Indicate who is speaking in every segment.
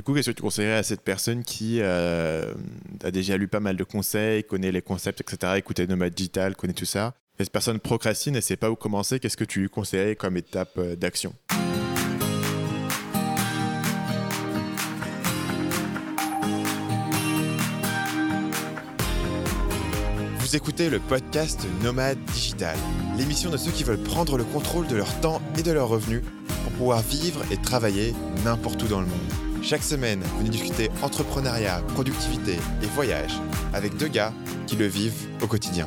Speaker 1: Du coup, qu'est-ce que tu conseillerais à cette personne qui a déjà lu pas mal de conseils, connaît les concepts, etc., écouté Nomad Digital, connaît tout ça et cette personne procrastine et ne sait pas où commencer, qu'est-ce que tu lui conseillerais comme étape d'action? Vous écoutez le podcast Nomade Digital, l'émission de ceux qui veulent prendre le contrôle de leur temps et de leurs revenus pour pouvoir vivre et travailler n'importe où dans le monde. Chaque semaine, venez discuter entrepreneuriat, productivité et voyage avec deux gars qui le vivent au quotidien.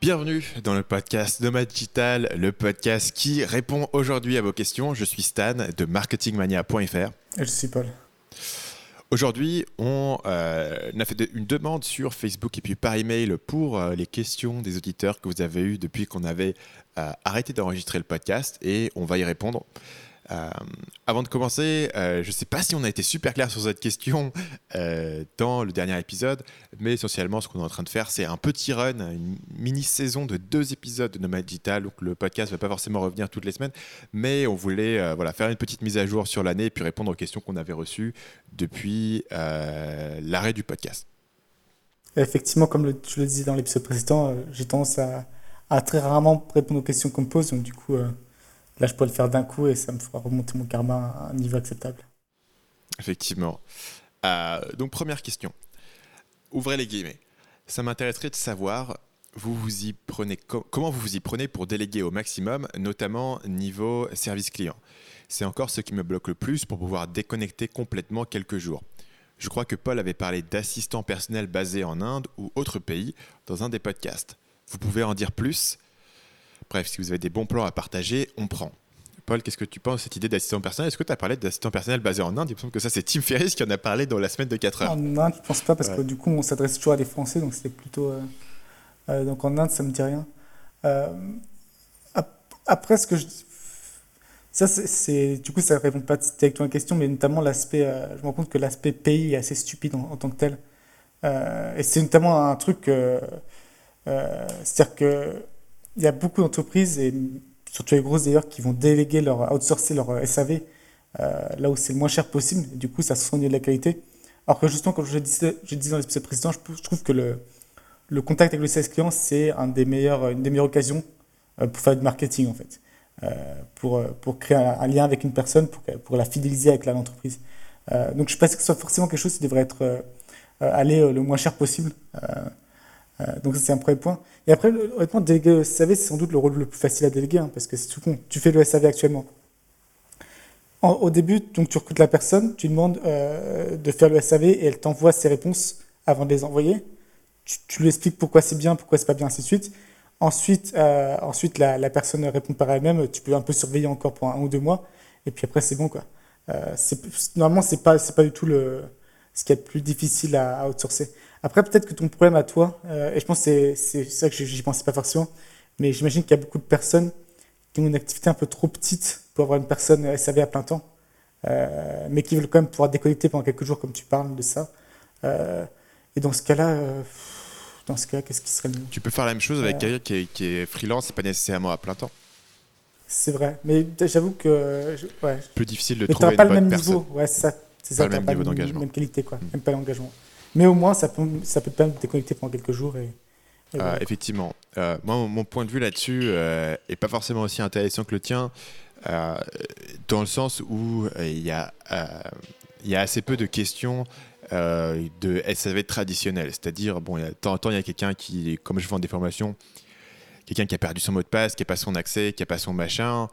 Speaker 1: Bienvenue dans le podcast Nomad Digital, le podcast qui répond aujourd'hui à vos questions. Je suis Stan de marketingmania.fr. Et
Speaker 2: je suis Paul.
Speaker 1: Aujourd'hui, on, euh, a fait une demande sur Facebook et puis par email pour euh, les questions des auditeurs que vous avez eues depuis qu'on avait euh, arrêté d'enregistrer le podcast et on va y répondre. Euh, avant de commencer, euh, je ne sais pas si on a été super clair sur cette question euh, dans le dernier épisode, mais essentiellement, ce qu'on est en train de faire, c'est un petit run, une mini-saison de deux épisodes de Nomad Digital. Donc le podcast ne va pas forcément revenir toutes les semaines, mais on voulait faire une petite mise à jour sur l'année et puis répondre aux questions qu'on avait reçues depuis l'arrêt du podcast.
Speaker 2: Effectivement, comme je le disais dans l'épisode précédent, j'ai tendance à, très rarement répondre aux questions qu'on me pose, donc du coup Là, je peux le faire d'un coup et ça me fera remonter mon karma à un niveau acceptable.
Speaker 1: Effectivement. Euh, donc, première question. Ouvrez les guillemets. Ça m'intéresserait de savoir, vous vous y prenez comment vous vous y prenez pour déléguer au maximum, notamment niveau service client? C'est encore ce qui me bloque le plus pour pouvoir déconnecter complètement quelques jours. Je crois que Paul avait parlé d'assistants personnels basés en Inde ou autre pays dans un des podcasts. Vous pouvez en dire plus? Bref, si vous avez des bons plans à partager, on prend. Paul, qu'est-ce que tu penses de cette idée d'assistant personnel? Est-ce que tu as parlé d'assistant personnel basé en Inde? Il me semble que ça, c'est Tim Ferriss qui en a parlé dans la semaine de 4 heures.
Speaker 2: En Inde, je pense pas, parce que du coup, on s'adresse toujours à des Français, donc c'est plutôt. Euh, euh, donc en Inde, ça me dit rien. Euh, après, ce que je. Ça, c'est. Du coup, ça répond pas directement à la question, mais notamment l'aspect. je me rends compte que l'aspect pays est assez stupide en, tant que tel. et c'est notamment un truc. C'est-à-dire que il y a beaucoup d'entreprises, et surtout les grosses d'ailleurs, qui vont déléguer leur, outsourcer leur euh, SAV euh, là où c'est le moins cher possible. Et du coup, ça se soigne de la qualité. Alors que justement, comme je disais, je disais dans l'épisode précédent, je, trouve que le, le contact avec le sales client, c'est une des meilleures occasions euh, pour faire du marketing en fait. pour, pour créer un, lien avec une personne, pour, pour la fidéliser avec l'entreprise. donc je pense que ce soit forcément quelque chose qui devrait être aller le moins cher possible. Euh, donc c'est un premier point. Et après, honnêtement, déléguer le SAV, c'est sans doute le rôle le plus facile à déléguer, hein, parce que c'est tout con. Tu fais le SAV actuellement. au début, donc tu recrutes la personne, tu demandes euh, de faire le SAV et elle t'envoie ses réponses avant de les envoyer. Tu, lui expliques pourquoi c'est bien, pourquoi c'est pas bien, ainsi de suite. Ensuite, euh, ensuite la, personne répond par elle-même. Tu peux un peu surveiller encore pour un, ou deux mois. Et puis après, c'est bon. Quoi. normalement, c'est pas, pas du tout le, ce qui est le plus difficile à, à outsourcer. Après, peut-être que ton problème à toi, euh, et je pense que c'est ça que j'y pensais pas forcément, mais j'imagine qu'il y a beaucoup de personnes qui ont une activité un peu trop petite pour avoir une personne SAV à plein temps, euh, mais qui veulent quand même pouvoir déconnecter pendant quelques jours, comme tu parles de ça. Euh, et dans ce cas-là, dans ce cas, qu'est-ce qui serait mieux?
Speaker 1: Tu peux faire la même chose avec quelqu'un qui, est, qui est freelance et pas nécessairement à plein temps.
Speaker 2: C'est vrai, mais j'avoue que ouais.
Speaker 1: plus difficile de
Speaker 2: mais
Speaker 1: trouver
Speaker 2: pas le même niveau, ouais, c'est ça, c'est ça,
Speaker 1: pas le même niveau d'engagement,
Speaker 2: même qualité quoi, même pas l'engagement. Mais au moins, ça peut, ça peut te permettre de déconnecter pendant quelques jours.
Speaker 1: Ah, effectivement. Euh, moi, mon point de vue là-dessus euh, pas forcément aussi intéressant que le tien, euh, dans le sens où il y, a, il y a assez peu de questions de SAV traditionnel. C'est-à-dire, bon, de temps en temps, il y a quelqu'un qui, comme je vends des formations, quelqu'un qui a perdu son mot de passe, qui n'a pas son accès, qui n'a pas son machin.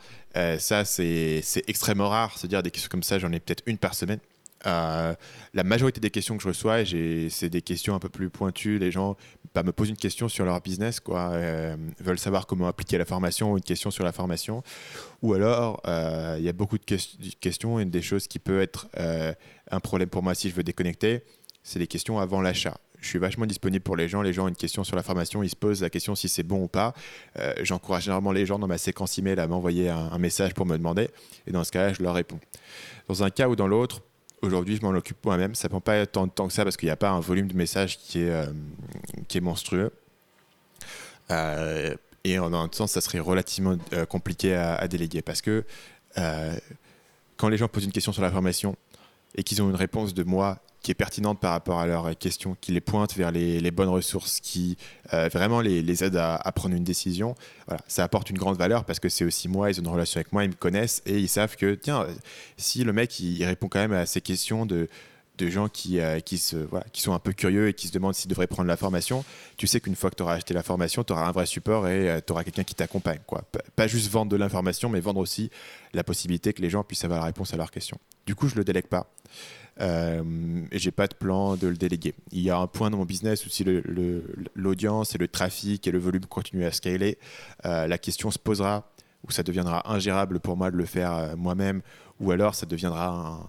Speaker 1: ça, c'est extrêmement rare. C'est-à-dire, des questions comme ça, j'en ai peut-être une par semaine. Euh, la majorité des questions que je reçois, c'est des questions un peu plus pointues. Les gens bah, me posent une question sur leur business, euh, veulent savoir comment appliquer la formation ou une question sur la formation. Ou alors, euh, il y a beaucoup de questions. Une des choses qui peut être un problème pour moi si je veux déconnecter, c'est les questions avant l'achat. Je suis vachement disponible pour les gens. Les gens ont une question sur la formation, ils se posent la question si c'est bon ou pas. J'encourage généralement les gens dans ma séquence email à m'envoyer un message pour me demander. Et dans ce cas-là, je leur réponds. Dans un cas ou dans l'autre, Aujourd'hui, je m'en occupe moi-même. Ça prend pas tant de temps que ça parce qu'il n'y a pas un volume de messages qui est, euh, monstrueux. Euh, et en un sens, ça serait relativement compliqué à, à, déléguer parce que quand les gens posent une question sur la formation et qu'ils ont une réponse de moi qui est pertinente par rapport à leurs questions, qui les pointe vers les, bonnes ressources, qui euh, vraiment les, aide à, prendre une décision, voilà, ça apporte une grande valeur parce que c'est aussi moi, ils ont une relation avec moi, ils me connaissent et ils savent que, tiens, si le mec, il, répond quand même à ces questions de, de gens qui, euh, qui, se, voilà, qui sont un peu curieux et qui se demandent s'ils devraient prendre la formation, tu sais qu'une fois que tu auras acheté la formation, tu auras un vrai support et euh, tu auras quelqu'un qui t'accompagne. Quoi. Pas juste vendre de l'information, mais vendre aussi la possibilité que les gens puissent avoir la réponse à leurs questions. Du coup, je ne le délègue pas. Euh, et j'ai pas de plan de le déléguer. Il y a un point dans mon business où si l'audience et le trafic et le volume continuent à scaler, euh, la question se posera où ça deviendra ingérable pour moi de le faire euh, moi-même, ou alors ça deviendra un,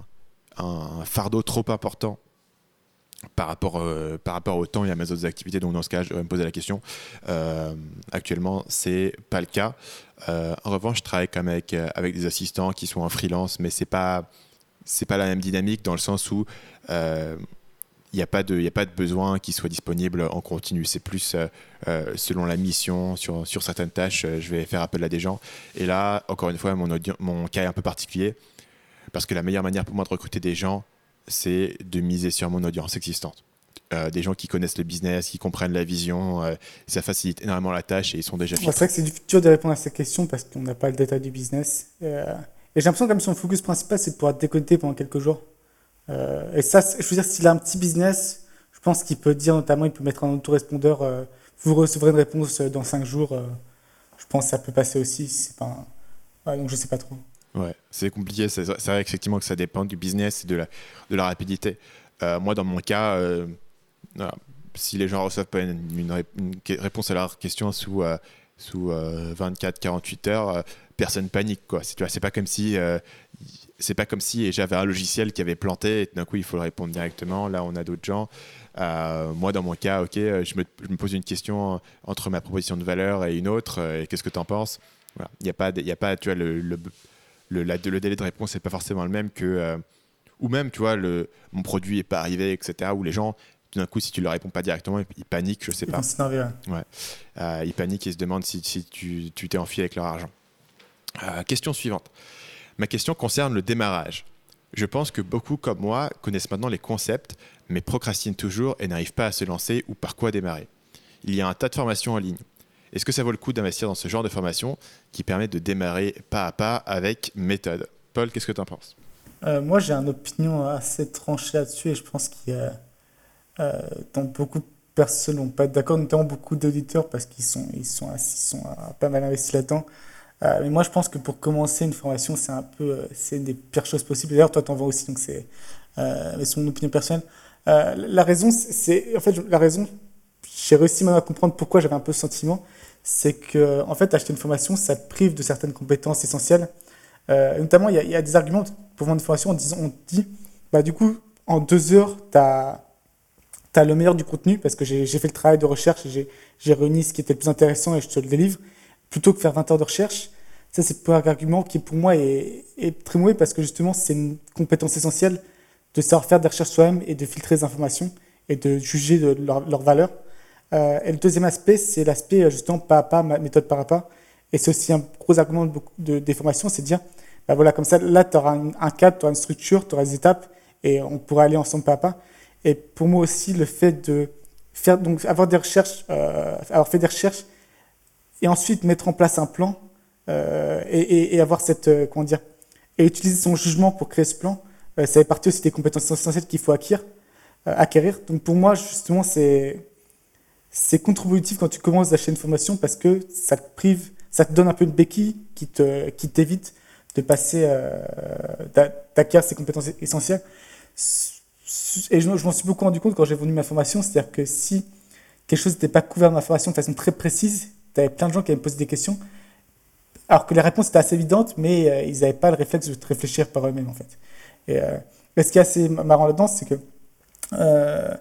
Speaker 1: fardeau trop important par rapport, par rapport au temps et à mes autres activités. Donc dans ce cas, je vais me poser la question. Euh, actuellement, c'est pas le cas. en revanche, je travaille quand même avec, avec des assistants qui sont en freelance, mais c'est pas pas la même dynamique dans le sens où il euh, n'y a, pas de, a pas de besoin qui soit disponible en continu. C'est plus euh, euh, selon la mission, sur, sur certaines tâches, je vais faire appel à des gens. Et là, encore une fois, mon, mon cas est un peu particulier parce que la meilleure manière pour moi de recruter des gens, c'est de miser sur mon audience existante. des gens qui connaissent le business, qui comprennent la vision, ça facilite énormément la tâche et ils sont déjà
Speaker 2: C'est vrai que c'est dur de répondre à cette question parce qu'on n'a pas le détail du business. Et j'ai l'impression que son focus principal, c'est de pouvoir déconnecter pendant quelques jours. Euh, et ça, je veux dire, s'il a un petit business, je pense qu'il peut dire notamment, il peut mettre un autorespondeur, euh, vous recevrez une réponse dans 5 jours. Euh, je pense que ça peut passer aussi. Donc je sais pas trop.
Speaker 1: Ouais, c'est compliqué. C'est vrai effectivement que ça dépend du business et de la, de la rapidité. Euh, moi, dans mon cas, si les gens reçoivent pas une, réponse à leur question sous, sous 24-48 heures, personne panique quoi. C'est pas comme si euh, c'est pas comme si j'avais un logiciel qui avait planté et d'un coup il faut le répondre directement. Là, on a d'autres gens. Euh, moi, dans mon cas, ok, euh, je me, je me, pose une question entre ma proposition de valeur et une autre. et qu'est-ce que tu en penses Il n'y a pas, il a pas, tu vois, le, le, le délai de réponse n'est pas forcément le même que, ou même, tu vois, le, mon produit n'est pas arrivé, etc. Où les gens d'un coup, si tu ne leur réponds pas directement, ils paniquent, je sais pas. Ouais. ils paniquent et se demandent si, si tu t'es enfui avec leur argent. Euh, question suivante. Ma question concerne le démarrage. Je pense que beaucoup comme moi connaissent maintenant les concepts, mais procrastinent toujours et n'arrivent pas à se lancer ou par quoi démarrer. Il y a un tas de formations en ligne. Est-ce que ça vaut le coup d'investir dans ce genre de formation qui permet de démarrer pas à pas avec méthode? Paul, qu'est-ce que tu en penses?
Speaker 2: Euh, Moi, j'ai une opinion assez tranchée là-dessus et je pense qu'il y a euh, beaucoup de personnes n'ont pas d'accord, notamment beaucoup d'auditeurs parce qu'ils sont, ils sont, ils sont pas mal investis là-dedans. Euh, mais moi, je pense que pour commencer une formation, c'est un peu, euh, c'est une des pires choses possibles. D'ailleurs, toi, t'en vois aussi, donc c'est, mon opinion personnelle. La raison, c'est, en fait, la raison, j'ai réussi même à comprendre pourquoi j'avais un peu ce sentiment, c'est que, en fait, acheter une formation, ça te prive de certaines compétences essentielles. Euh, notamment, il y, a des arguments pour vendre une formation en disant, on te dit, bah, du coup, en deux heures, tu as, le meilleur du contenu parce que j'ai fait le travail de recherche et j'ai réuni ce qui était le plus intéressant et je te le délivre plutôt que faire 20 heures de recherche. Ça, c'est un argument qui, pour moi, est, très mauvais parce que justement, c'est une compétence essentielle de savoir faire des recherches soi-même et de filtrer les informations et de juger de leur, valeur. Euh, et le deuxième aspect, c'est l'aspect euh, justement pas à pas, méthode par à pas. Et c'est aussi un gros argument de, de, des formations, c'est de dire, bah voilà, comme ça, là, tu auras un, cadre, tu auras une structure, tu auras des étapes et on pourra aller ensemble pas à pas. Et pour moi aussi, le fait de faire, donc, avoir des recherches, euh, avoir fait des recherches et ensuite mettre en place un plan euh, et, avoir cette, comment dire, et utiliser son jugement pour créer ce plan, ça fait partie aussi des compétences essentielles qu'il faut acquérir. Donc pour moi, justement, c'est c'est contributif quand tu commences à acheter une formation parce que ça te prive, ça te donne un peu une béquille qui te qui t'évite de passer, euh, d'acquérir ces compétences essentielles. Et je, m'en suis beaucoup rendu compte quand j'ai venu ma formation, c'est-à-dire que si quelque chose n'était pas couvert dans ma formation de façon très précise, tu avais plein de gens qui avaient posé des questions, alors que les réponses étaient assez évidentes, mais euh, ils n'avaient pas le réflexe de réfléchir par eux-mêmes, en fait. Et, euh, ce qui est assez marrant là-dedans, c'est que euh,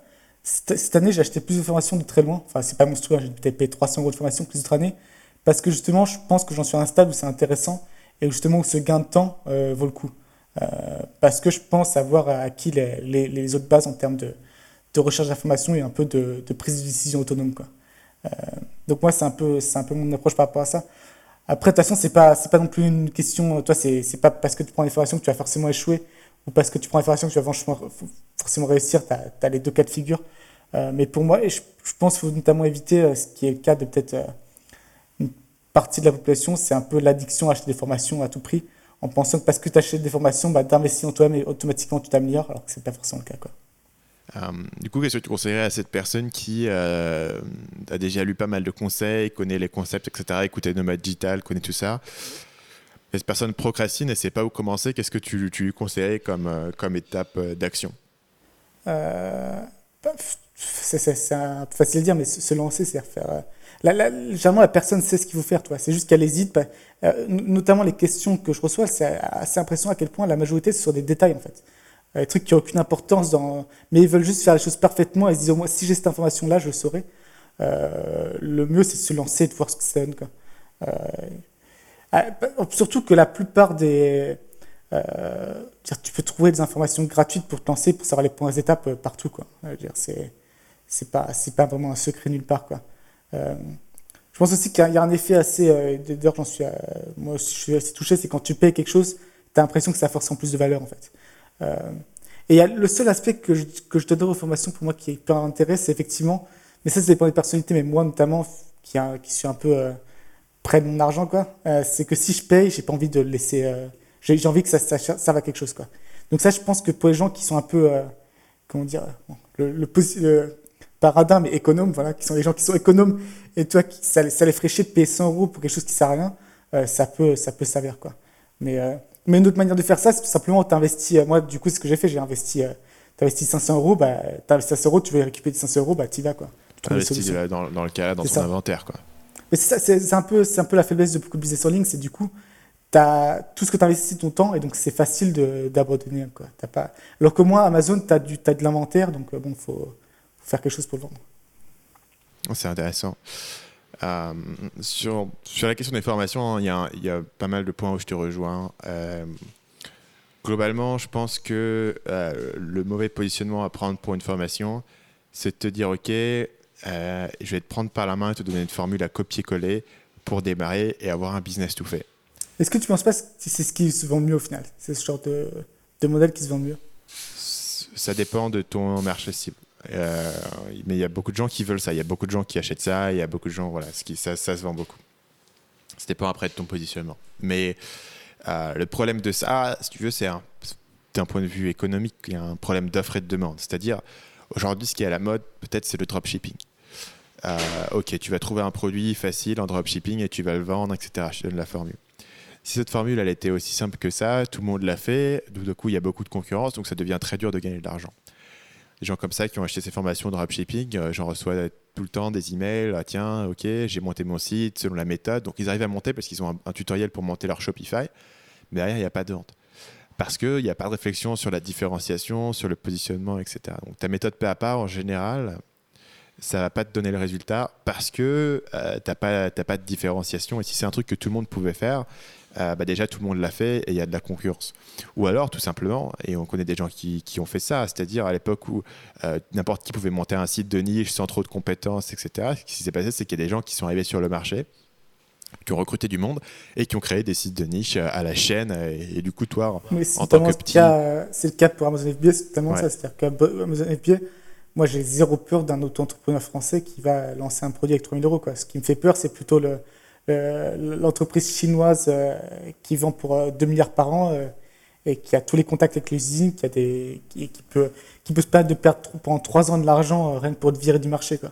Speaker 2: cette, année, j'ai acheté plus de formations de très loin. Enfin, c'est pas monstrueux, hein, j'ai peut-être payé 300 euros de formation plus d'autres années, parce que justement, je pense que j'en suis à un stade où c'est intéressant et justement où ce gain de temps vaut le coup. parce que je pense avoir acquis les, les, les autres bases en termes de, de recherche d'informations et un peu de, de, prise de décision autonome. Quoi. Donc moi, c'est un peu, un peu mon approche par rapport à ça. Après, de toute façon, c'est pas, pas non plus une question. Toi, c'est pas parce que tu prends des formations que tu vas forcément échouer ou parce que tu prends des formations que tu vas forcément réussir. Tu as, les deux cas de figure. Euh, mais pour moi, je, je pense qu'il faut notamment éviter euh, ce qui est le cas de peut-être euh, une partie de la population, c'est un peu l'addiction à acheter des formations à tout prix, en pensant que parce que tu achètes des formations, bah, d'investir en toi-même et automatiquement tu t'améliores, alors que c'est pas forcément le cas. Quoi.
Speaker 1: du coup, qu'est-ce que tu conseillerais à cette personne qui a déjà lu pas mal de conseils, connaît les concepts, etc., écouté Nomad Digital, connaît tout ça cette personne procrastine et ne sait pas où commencer, qu'est-ce que tu, tu lui conseillerais comme, comme étape d'action?
Speaker 2: C'est un peu facile à dire, mais se, lancer, c'est faire. Euh, la, généralement, la personne sait ce qu'il faut faire, toi. C'est juste qu'elle hésite. Euh, notamment les questions que je reçois, c'est assez impressionnant à quel point la majorité, c'est sur des détails, en fait. Euh, des trucs qui n'ont aucune importance, dans... mais ils veulent juste faire les choses parfaitement et se disent, au moins, si j'ai cette information-là, je le saurai. le mieux, c'est de se lancer et de voir ce que ça donne. Quoi. surtout que la plupart des. Tu peux trouver des informations gratuites pour te lancer, pour savoir les points d'étape partout. Quoi. C'est c'est pas c'est pas vraiment un secret nulle part quoi. Euh, je pense aussi qu'il y, a un effet assez euh, d'ailleurs j'en suis euh, moi je suis assez touché c'est quand tu payes quelque chose tu as l'impression que ça a forcément plus de valeur en fait. et y a le seul aspect que je, que je aux formations pour moi qui est hyper intérêt c'est effectivement mais ça ça dépend des personnalités mais moi notamment qui qui suis un peu près de mon argent quoi c'est que si je paye j'ai pas envie de le laisser j'ai envie que ça, ça, ça va quelque chose quoi. Donc ça je pense que pour les gens qui sont un peu comment dire le, le, le paradigme économe, voilà, qui sont des gens qui sont économes, et toi, qui, ça, ça les chier de payer 100 euros pour quelque chose qui sert à rien, euh, ça peut, ça peut s'avérer, quoi. Mais, euh, mais une autre manière de faire ça, c'est tout simplement, tu investis, euh, moi, du coup, ce que j'ai fait, j'ai investi, tu investis 500 euros, bah, tu investi 500 euros, tu veux récupérer des 500 euros, bah, tu y vas, quoi.
Speaker 1: Tu investis dans, dans, le cas, dans ton inventaire, quoi.
Speaker 2: Mais c'est un, peu, un peu la faiblesse de beaucoup de business en ligne, c'est du coup, as tout ce que tu investis ton temps, et donc c'est facile d'abandonner, pas... Alors que moi, Amazon, tu as, as, de l'inventaire, donc bon, faut faire quelque chose pour vendre.
Speaker 1: C'est intéressant. Euh, sur, sur la question des formations, il y, a, il y, a, pas mal de points où je te rejoins. Euh, globalement, je pense que euh, le mauvais positionnement à prendre pour une formation, c'est de te dire Ok, je vais te prendre par la main et te donner une formule à copier-coller pour démarrer et avoir un business tout fait.
Speaker 2: Est-ce que tu penses pas que c'est ce qui se vend mieux au final C'est ce genre de, de modèle qui se vend mieux?
Speaker 1: Ça dépend de ton marché cible. Euh, mais il y a beaucoup de gens qui veulent ça. Il y a beaucoup de gens qui achètent ça. Il y a beaucoup de gens, voilà, ce qui, ça, ça se vend beaucoup. C'était pas après de ton positionnement. Mais euh, le problème de ça, si tu veux, c'est d'un point de vue économique, il y a un problème d'offre et de demande. C'est-à-dire, aujourd'hui, ce qui est à la mode, peut-être, c'est le dropshipping. Euh, ok, tu vas trouver un produit facile en dropshipping et tu vas le vendre, etc. Je te donne la formule. Si cette formule, elle était aussi simple que ça, tout le monde l'a fait, du coup, il y a beaucoup de concurrence, donc ça devient très dur de gagner de l'argent des gens comme ça qui ont acheté ces formations de dropshipping, euh, j'en reçois tout le temps des emails, ah, tiens, ok, j'ai monté mon site selon la méthode. Donc ils arrivent à monter parce qu'ils ont un, tutoriel pour monter leur Shopify, mais derrière, il n'y a pas de vente. Parce qu'il n'y a pas de réflexion sur la différenciation, sur le positionnement, etc. Donc ta méthode pas à pas, en général, ça va pas te donner le résultat parce que euh, tu n'as pas de différenciation. Et si c'est un truc que tout le monde pouvait faire, euh, bah déjà tout le monde l'a fait et il y a de la concurrence. Ou alors tout simplement, et on connaît des gens qui, qui ont fait ça, c'est-à-dire à, l'époque où euh, n'importe qui pouvait monter un site de niche sans trop de compétences, etc. Ce qui s'est passé, c'est qu'il y a des gens qui sont arrivés sur le marché qui ont recruté du monde et qui ont créé des sites de niche à la chaîne. Et, du coup, toi, en tant que petit.
Speaker 2: C'est le cas pour Amazon FBA, c'est tellement ça. C'est-à-dire qu'Amazon FBA, moi, j'ai zéro peur d'un auto-entrepreneur français qui va lancer un produit avec 3000 euros. Quoi. Ce qui me fait peur, c'est plutôt le, euh, l'entreprise chinoise euh, qui vend pour 2 euh, milliards par an et qui a tous les contacts avec les usines, qui, a des, qui, peut, qui peut se permettre de perdre pendant 3 ans de l'argent rien que pour te virer du marché. Quoi.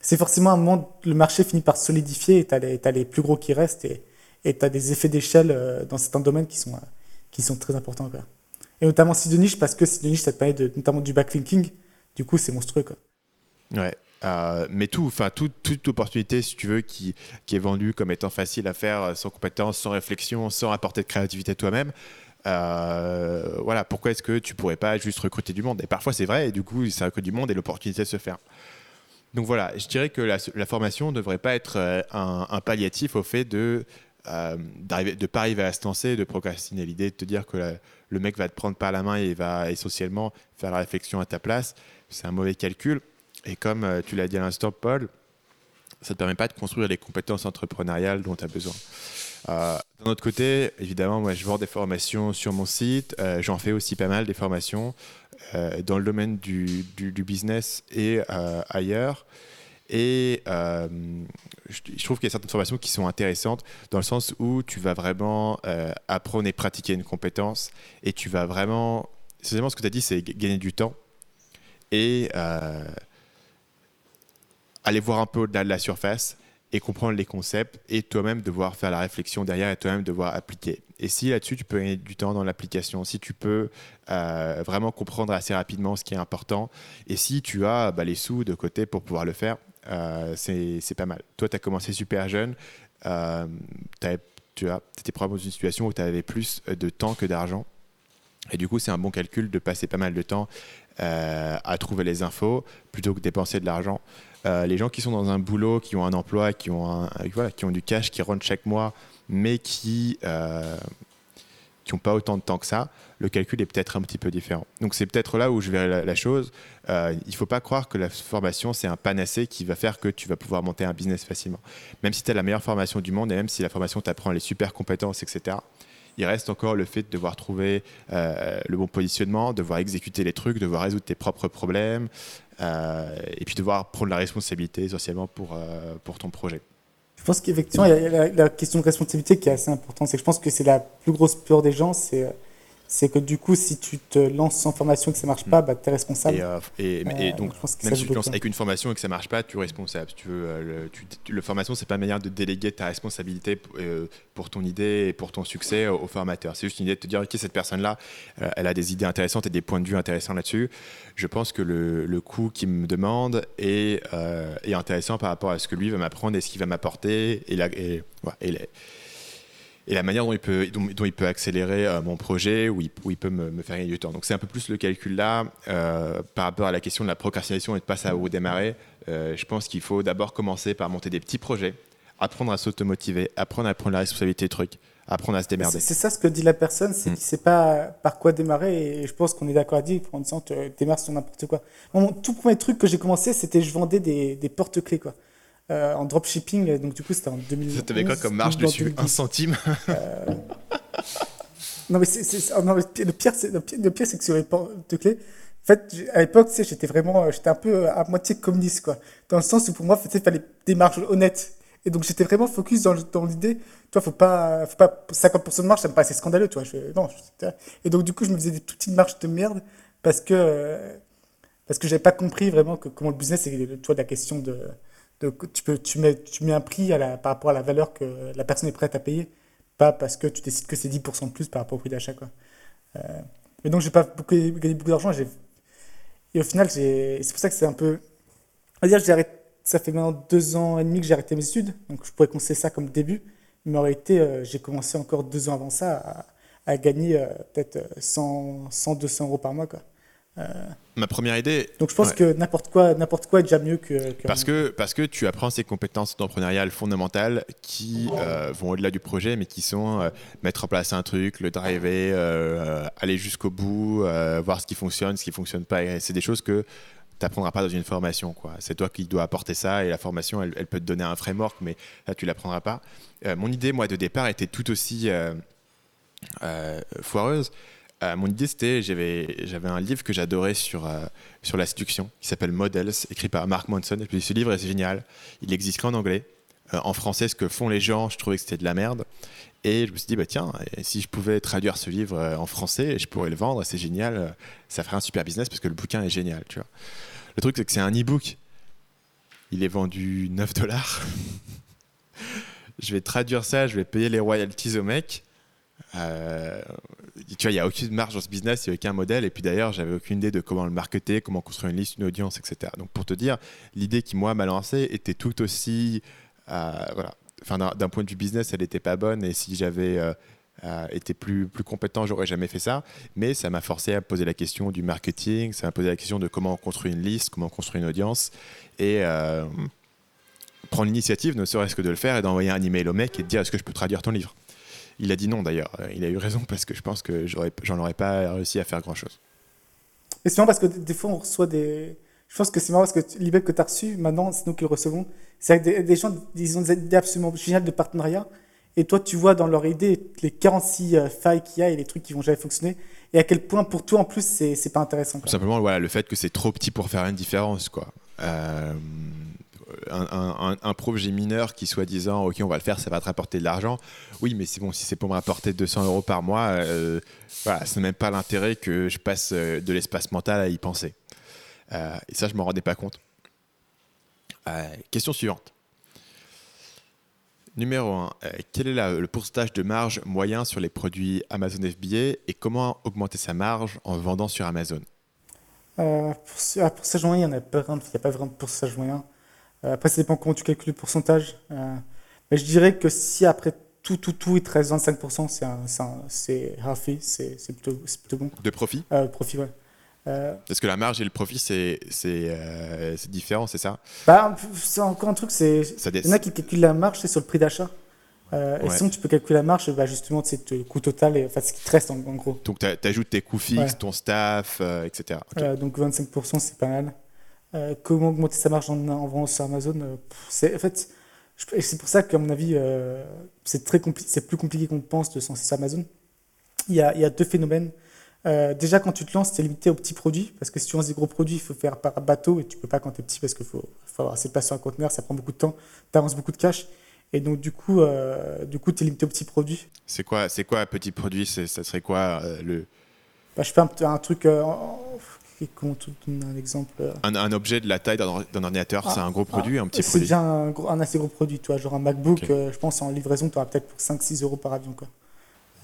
Speaker 2: c'est forcément un moment, le marché finit par solidifier et tu as, les plus gros qui restent et tu as des effets d'échelle dans certains domaines qui sont, qui sont très importants. Quoi. Et notamment si de niche, parce que si de niche, ça te permet de, notamment du backlinking. Du coup, c'est monstrueux. Quoi.
Speaker 1: Ouais. Euh, mais tout, enfin toute opportunité, si tu veux, qui, est vendue comme étant facile à faire, euh, sans compétence, sans réflexion, sans apporter de créativité toi-même. Euh, voilà, pourquoi est-ce que tu pourrais pas juste recruter du monde? Et parfois c'est vrai, et du coup ça recrute du monde et l'opportunité se ferme. Donc voilà, je dirais que la, formation ne devrait pas être un, palliatif au fait de ne de pas arriver à se lancer, de procrastiner l'idée de te dire que le mec va te prendre par la main et va essentiellement faire la réflexion à ta place. C'est un mauvais calcul. Et comme euh, tu l'as dit à l'instant, Paul, ça ne te permet pas de construire les compétences entrepreneuriales dont tu as besoin. Euh, d'un autre côté, évidemment, moi je vends des formations sur mon site, euh, j'en fais aussi pas mal des formations dans le domaine du, du, business et ailleurs. Et je, trouve qu'il y a certaines formations qui sont intéressantes dans le sens où tu vas vraiment apprendre et pratiquer une compétence et tu vas vraiment. Essentiellement, ce que tu as dit, c'est gagner du temps et aller voir un peu au-delà de la surface et comprendre les concepts et toi-même devoir faire la réflexion derrière et toi-même devoir appliquer. Et si là-dessus tu peux gagner du temps dans l'application, si tu peux euh, vraiment comprendre assez rapidement ce qui est important et si tu as bah, les sous de côté pour pouvoir le faire, euh, c'est pas mal. Toi, tu as commencé super jeune, euh, tu étais probablement dans une situation où tu avais plus de temps que d'argent. Et du coup, c'est un bon calcul de passer pas mal de temps à trouver les infos plutôt que dépenser de l'argent. Euh, les gens qui sont dans un boulot, qui ont un emploi, qui ont, un, voilà, qui ont du cash, qui rentrent chaque mois, mais qui euh, n'ont pas autant de temps que ça, le calcul est peut-être un petit peu différent. Donc c'est peut-être là où je verrai la, chose. Euh, il ne faut pas croire que la formation, c'est un panacée qui va faire que tu vas pouvoir monter un business facilement. Même si tu as la meilleure formation du monde et même si la formation t'apprend les super compétences, etc., il reste encore le fait de devoir trouver le bon positionnement, de devoir exécuter les trucs, de devoir résoudre tes propres problèmes, euh, et puis devoir prendre la responsabilité essentiellement pour, euh, pour ton projet.
Speaker 2: Je pense qu'effectivement, il y a la, question de responsabilité qui est assez importante. C'est que je pense que c'est la plus grosse peur des gens, c'est c'est que du coup, si tu te lances sans formation et que ça marche pas, mm. bah, tu es responsable.
Speaker 1: Et, euh, et, donc, même si tu te lances avec une formation et que ça marche pas, tu es responsable. tu veux, le, le, formation, c'est pas une manière de déléguer ta responsabilité pour ton idée et pour ton succès au, formateur. C'est juste une idée de te dire, ok, cette personne-là, elle a des idées intéressantes et des points de vue intéressants là-dessus je pense que le, le coût qu'il me demande est, euh, est, intéressant par rapport à ce que lui va m'apprendre et ce qu'il va m'apporter et, la, et, et, la manière dont il peut, dont, il peut accélérer euh, mon projet, où il, où il peut me, faire gagner du temps. Donc c'est un peu plus le calcul là euh, par rapport à la question de la procrastination et de pas savoir où démarrer. je pense qu'il faut d'abord commencer par monter des petits projets, apprendre à s'automotiver, apprendre à prendre la responsabilité des trucs apprendre à se démerder.
Speaker 2: C'est ça ce que dit la personne, c'est mm. qu'il ne sait pas par quoi démarrer. Et je pense qu'on est d'accord à dire en disant tu démarres sur n'importe quoi. Mon tout premier truc que j'ai commencé, c'était je vendais des, des porte-clés quoi. Euh, en dropshipping. Donc du coup, c'était en 2011.
Speaker 1: Tu avais quoi comme marge dessus Un centime euh,
Speaker 2: Non mais, c'est, oh, le pire, c'est, le pire, c'est que sur les porte-clés, en fait, à l'époque, j'étais vraiment, j'étais un peu à moitié communiste, quoi. Dans le sens où pour moi, il fallait des marges honnêtes. Et donc j'étais vraiment focus dans, dans l'idée, toi, faut pas, faut pas 50% de marge, ça me paraissait scandaleux, tu vois. Je, non, et donc du coup, je me faisais des toutes petites marges de merde parce que parce que j'avais pas compris vraiment que comment le business, c'est tu vois la question de, de, tu peux tu mets tu mets un prix à la, par rapport à la valeur que la personne est prête à payer, pas parce que tu décides que c'est 10% de plus par rapport au prix d'achat, quoi. Euh, et donc j'ai pas beaucoup, gagné beaucoup d'argent, et au final, c'est pour ça que c'est un peu, on va dire, j'ai arrêté ça fait maintenant deux ans et demi que j'ai arrêté mes études, donc je pourrais conseiller ça comme début. Mais en réalité, euh, j'ai commencé encore deux ans avant ça à, gagner euh, peut-être 100, 100, 200 euros par mois. Quoi.
Speaker 1: Euh, Ma première idée.
Speaker 2: Donc je pense que n'importe quoi, n'importe quoi est déjà mieux que.
Speaker 1: parce que parce que tu apprends ces compétences entrepreneuriales fondamentales qui vont au-delà du projet, mais qui sont mettre en place un truc, le driver, aller jusqu'au bout, voir ce qui fonctionne, ce qui fonctionne pas. C'est des choses que t'apprendras pas dans une formation. quoi. C'est toi qui dois apporter ça et la formation, elle, peut te donner un framework, mais là, tu l'apprendras pas. Euh, mon idée, moi, de départ, était tout aussi euh, euh, mon idée, c'était, j'avais, j'avais un livre que j'adorais sur, sur la séduction, qui s'appelle Models, écrit par Mark Manson. Et puis ce livre est génial. Il existe qu'en anglais. en français, ce que font les gens, je trouvais que c'était de la merde. Et je me suis dit, bah, tiens, si je pouvais traduire ce livre en français, je pourrais le vendre, c'est génial, ça ferait un super business parce que le bouquin est génial, tu vois. Le truc, c'est que c'est un e-book. Il est vendu 9 dollars. je vais traduire ça, je vais payer les royalties au mec. Euh, tu vois, il n'y a aucune marge dans ce business, il n'y a aucun modèle. Et puis d'ailleurs, j'avais aucune idée de comment le marketer, comment construire une liste, une audience, etc. Donc pour te dire, l'idée qui, moi, m'a lancé était tout aussi. Euh, voilà. Enfin, d'un point de vue business, elle n'était pas bonne. Et si j'avais euh, été plus, plus compétent, j'aurais jamais fait ça. Mais ça m'a forcé à poser la question du marketing, ça m'a posé la question de comment construire une liste, comment construire une audience. Et prendre l'initiative, ne serait-ce que de le faire et d'envoyer un email au mec et de dire est-ce que je peux traduire ton livre? Il a dit non d'ailleurs. Il a eu raison parce que je pense que j'en aurais pas réussi à faire grand-chose.
Speaker 2: Et c'est parce que des fois on reçoit des... je pense que c'est marrant parce que l'email que tu as reçu, maintenant, c'est nous qui le recevons. C'est que des, gens, ils ont des idées absolument géniales de partenariat. Et toi, tu vois dans leur idée les 46 euh, failles qu'il y a et les trucs qui vont jamais fonctionner. Et à quel point, pour toi, en plus, c'est pas intéressant.
Speaker 1: Simplement, voilà, le fait que c'est trop petit pour faire une différence, quoi. Euh, un, un, projet mineur qui soi-disant, ok, on va le faire, ça va te rapporter de l'argent. Oui, mais c'est bon, si c'est pour me rapporter 200 euros par mois, euh, voilà, ce n'est même pas l'intérêt que je passe euh, de l'espace mental à y penser. Euh, et ça, je m'en rendais pas compte. question suivante. Numéro 1. quel est le pourcentage de marge moyen sur les produits Amazon FBA et comment augmenter sa marge en vendant sur Amazon?
Speaker 2: Pour, pourcentage moyen, il n'y a, pas vraiment de pourcentage moyen. Euh, après, ça dépend comment tu calcules le pourcentage. Euh, mais je dirais que si après tout, tout, tout, il te reste 25%, c'est healthy, c'est plutôt, plutôt bon.
Speaker 1: De profit?
Speaker 2: Euh, Profit, ouais.
Speaker 1: Euh, Est-ce que la marge et le profit, c'est différent, c'est ça?
Speaker 2: Bah, C'est encore un truc, c'est. Il y en a qui calculent la marge, c'est sur le prix d'achat. Euh, Et sinon, tu peux calculer la marge, bah, justement, c'est le coût total, et, enfin, ce qui te reste en, gros.
Speaker 1: Donc, tu ajoutes tes coûts fixes, ton staff, etc.
Speaker 2: donc, 25%, c'est pas mal. Euh, comment augmenter sa marge en, en vendant sur Amazon euh, c'est en fait c'est pour ça qu'à mon avis euh, c'est très c'est plus compliqué qu'on pense de se lancer sur Amazon. Il y a, il y a deux phénomènes. Déjà quand tu te lances tu es limité aux petits produits parce que si tu lances des gros produits il faut faire par bateau et tu peux pas quand tu es petit parce qu'il faut, faut, avoir assez de place sur un conteneur ça prend beaucoup de temps tu avances beaucoup de cash. Et donc du coup du coup tu es limité aux petits produits.
Speaker 1: C'est quoi c'est quoi un petit produit ça serait quoi le
Speaker 2: bah, je fais un, un truc tu un exemple euh
Speaker 1: un, objet de la taille d'un ordinateur, c'est ah, un gros produit, un petit produit
Speaker 2: C'est déjà un, assez gros produit, toi. Genre un MacBook, euh, je pense en livraison, tu auras peut-être pour 5-6 euros par avion. Quoi.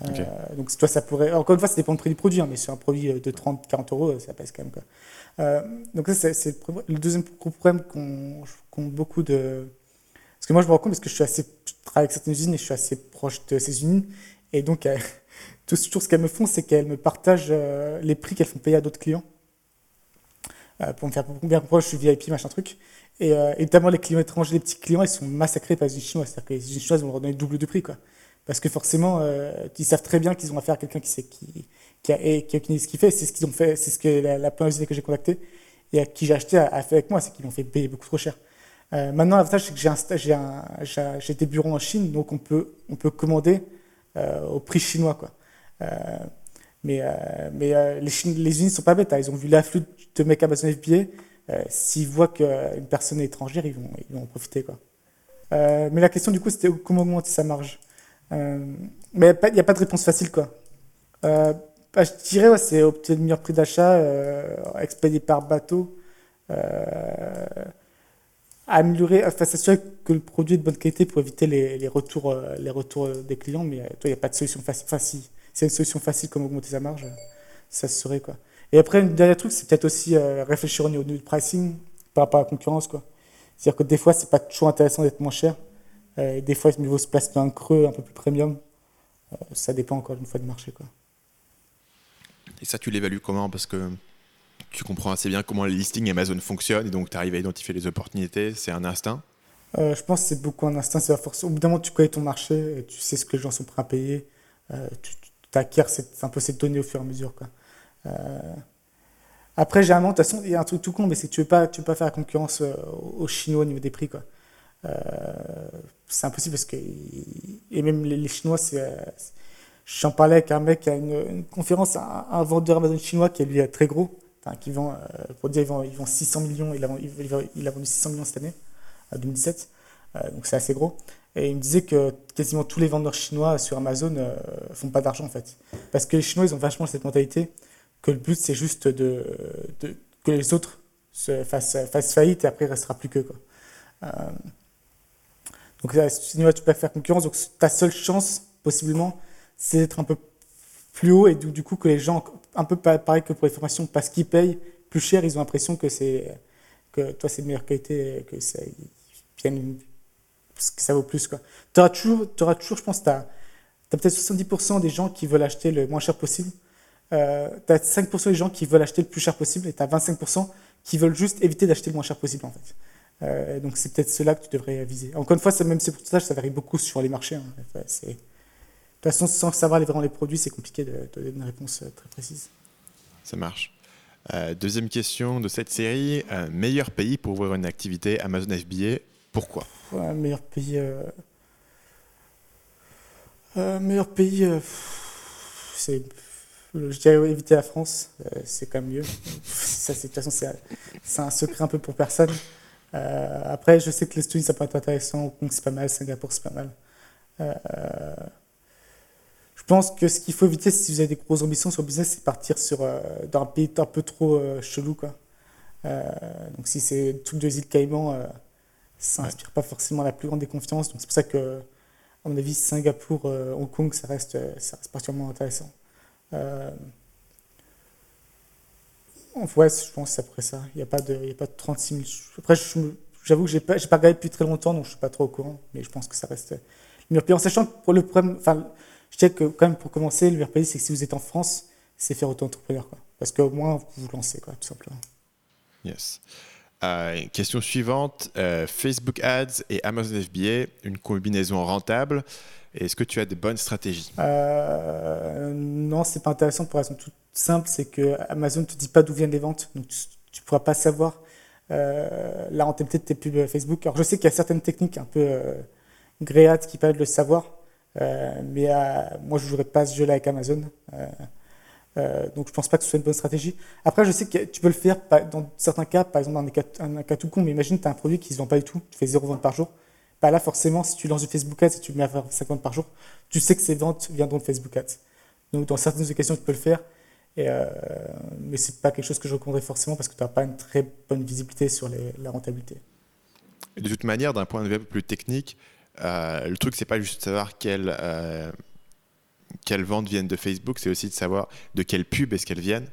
Speaker 2: Euh, donc toi, ça pourrait. Encore une fois, ça dépend du prix du produit, hein, mais sur un produit de 30-40 euros, ça pèse quand même. Quoi. donc ça, c'est le deuxième gros problème qu'ont beaucoup de. Parce que moi, je me rends compte parce que je suis assez. Je travaille avec certaines usines et je suis assez proche de ces usines. Et donc, toujours ce qu'elles me font, c'est qu'elles me partagent les prix qu'elles font payer à d'autres clients. Euh, pour me faire bien comprendre, je suis VIP, machin truc. Et, euh, notamment les clients étrangers, les petits clients, ils sont massacrés par les chinoises. C'est-à-dire que les chinoises vont leur donner le double de prix, quoi. Parce que forcément, euh, ils savent très bien qu'ils ont affaire à quelqu'un qui sait qui, a, et qui a ce qu'il fait. C'est ce qu'ils ont fait, c'est ce que la, la première usine que j'ai contactée et à qui j'ai acheté a, fait avec moi, c'est qu'ils m'ont fait payer beaucoup trop cher. Maintenant, l'avantage, c'est que j'ai, j'ai, des bureaux en Chine, donc on peut, on peut commander au prix chinois, quoi. Euh, mais, euh, mais euh, les, les usines ne sont pas bêtes. Hein. Ils ont vu l'afflux de mecs Amazon FBA. Euh, s'ils voient qu'une personne est étrangère, ils vont, ils vont en profiter. Quoi. mais la question, du coup, c'était comment augmenter sa marge. mais il n'y a pas de réponse facile. Quoi. Bah, je dirais, ouais, c'est obtenir le meilleur prix d'achat, expédier par bateau améliorer, enfin s'assurer que le produit est de bonne qualité pour éviter les, les retours, les retours des clients. Mais il n'y a pas de solution facile c'est une solution facile comme augmenter sa marge, ça se serait quoi. Et après, un dernier truc, c'est peut-être aussi euh, réfléchir au niveau du pricing par rapport à la concurrence quoi. C'est-à-dire que des fois, c'est pas toujours intéressant d'être moins cher. Euh, des fois, il vaut se placer dans un creux un peu plus premium. Euh, ça dépend encore une fois du marché quoi.
Speaker 1: Et ça, tu l'évalues comment? Parce que tu comprends assez bien comment les listings Amazon fonctionnent et donc tu arrives à identifier les opportunités. C'est un instinct?
Speaker 2: Je pense que c'est beaucoup un instinct. C'est la force. Au bout d'un moment, tu connais ton marché et tu sais ce que les gens sont prêts à payer. tu, acquiers un peu cette donnée au fur et à mesure. Quoi. Euh, après, généralement, de toute façon, il y a un truc tout con, mais c'est que tu ne veux, pas, veux pas faire la concurrence euh, aux Chinois au niveau des prix. Quoi. Euh, c'est impossible parce que. Et même les, Chinois. J'en parlais avec un mec à une, conférence, un, vendeur Amazon chinois qui est lui très gros, qui vend, pour dire, il vend, 600 millions, il a, il a, vendu 600 millions cette année, en 2017, donc c'est assez gros. Et il me disait que quasiment tous les vendeurs chinois sur Amazon ne euh, font pas d'argent en fait. Parce que les Chinois, ils ont vachement cette mentalité que le but, c'est juste de, que les autres se fassent, faillite et après, il ne restera plus que. Euh, donc, sinon, tu peux faire concurrence. Donc, ta seule chance, possiblement, c'est d'être un peu plus haut et du, coup, que les gens, un peu pareil que pour les formations, parce qu'ils payent plus cher, ils ont l'impression que, que toi, c'est de meilleure qualité, que ça, ils que ça vaut plus. Tu auras toujours, auras toujours, je pense, tu as, peut-être 70% des gens qui veulent acheter le moins cher possible. Euh, tu as 5% des gens qui veulent acheter le plus cher possible et tu as 25% qui veulent juste éviter d'acheter le moins cher possible en fait. Euh, donc c'est peut-être cela que tu devrais viser. Encore une fois, ça, même ces pourcentages, ça varie beaucoup sur les marchés. Hein. de toute façon, sans savoir vraiment les produits, c'est compliqué de, donner une réponse euh, très précise.
Speaker 1: Ça marche. deuxième question de cette série. meilleur pays pour ouvrir une activité Amazon FBA, pourquoi
Speaker 2: Meilleur pays. meilleur pays, c'est je dirais éviter la France, euh, c'est quand même mieux. de toute façon, c'est un secret un peu pour personne. Euh, après, je sais que l'Estonie, ça peut être intéressant. Hong Kong, c'est pas mal. Singapour, c'est pas mal. Euh, je pense que ce qu'il faut éviter si vous avez des grosses ambitions sur le business, c'est partir sur, dans un pays un peu trop chelou. Quoi. donc, si c'est le truc de îles Caïmans, ça n'inspire pas forcément la plus grande des confiances. Donc, c'est pour ça que, à mon avis, Singapour, Hong Kong, ça reste, ça reste particulièrement intéressant. Euh, ouais, je pense après ça. Il n'y a, pas de, y a pas de 36 000. Après, j'avoue que je n'ai pas, pas regardé depuis très longtemps, donc je ne suis pas trop au courant, mais je pense que ça reste le meilleur En sachant que pour le problème, enfin, je sais que quand même pour commencer, le meilleur pays, c'est que si vous êtes en France, c'est faire auto-entrepreneur. Parce qu'au moins, vous vous lancez, quoi, tout simplement.
Speaker 1: Yes. Question suivante euh, Facebook Ads et Amazon FBA, une combinaison rentable. Est-ce que tu as des bonnes stratégies?
Speaker 2: Euh, Non, c'est pas intéressant pour une raison toute simple, c'est que Amazon ne te dit pas d'où viennent les ventes, donc tu ne pourras pas savoir euh, la rentabilité de tes pubs Facebook. Alors je sais qu'il y a certaines techniques un peu euh, gréates qui permettent de le savoir, mais moi je ne jouerai pas ce jeu-là avec Amazon. Donc je pense pas que ce soit une bonne stratégie. Après, je sais que tu peux le faire dans certains cas, par exemple dans un cas, tout con, mais imagine tu as un produit qui ne se vend pas du tout, tu fais zéro vente par jour bah là, forcément, si tu lances du Facebook Ads et tu mets à faire 50 par jour, tu sais que ces ventes viendront de Facebook Ads. Donc, dans certaines occasions, tu peux le faire. Et euh, mais ce n'est pas quelque chose que je recommanderais forcément parce que tu n'as pas une très bonne visibilité sur la rentabilité.
Speaker 1: de toute manière, d'un point de vue plus technique, euh, le truc, c'est pas juste de savoir quelles, euh, quelles ventes viennent de Facebook, c'est aussi de savoir de quelles pubs est-ce qu'elles viennent.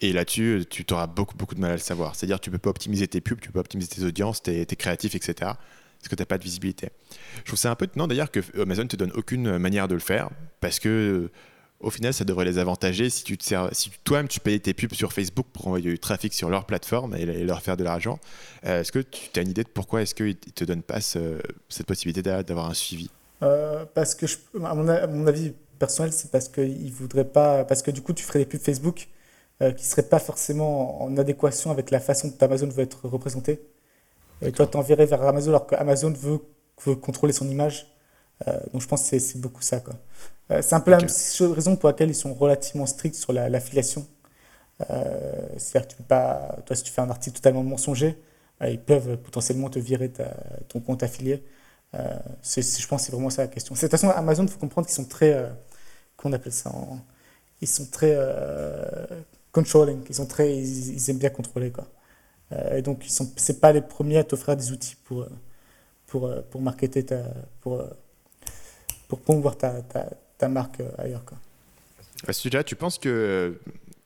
Speaker 1: Et là-dessus, tu auras beaucoup, beaucoup de mal à le savoir. C'est-à-dire tu ne peux pas optimiser tes pubs, tu peux pas optimiser tes audiences, tes, créatifs, etc parce que tu n'as pas de visibilité. Je trouve ça un peu étonnant d'ailleurs que Amazon te donne aucune manière de le faire, parce que euh, au final, ça devrait les avantager si toi-même tu payais tes pubs sur Facebook pour envoyer du trafic sur leur plateforme et, leur faire de l'argent. Euh, est-ce que tu as une idée de pourquoi est-ce qu'ils ne te donnent pas cette possibilité d'avoir un suivi?
Speaker 2: Euh, Parce que, à, mon, avis personnel, c'est parce qu'ils voudraient pas, parce que du coup, tu ferais des pubs Facebook qui ne seraient pas forcément en adéquation avec la façon dont Amazon veut être représenté. Et toi, t'enverrais vers Amazon alors qu'Amazon veut, veut contrôler son image. Euh, donc je pense que c'est beaucoup ça. Euh, c'est un peu la même raison pour laquelle ils sont relativement stricts sur l'affiliation. Euh, C'est-à-dire que tu peux pas, toi, si tu fais un article totalement mensonger, euh, ils peuvent potentiellement te virer ton compte affilié. je pense que c'est vraiment ça la question. De toute façon, Amazon, il faut comprendre qu'ils sont très. Qu'on appelle ça Ils sont très controlling. Ils, sont très, ils, ils, aiment bien contrôler. Quoi. Euh, et donc, ce n'est pas les premiers à t'offrir des outils pour, euh, pour, euh, pour marketer ta, pour, pour promouvoir ta, ta, ta marque ailleurs. Quoi.
Speaker 1: À ce sujet-là, tu penses que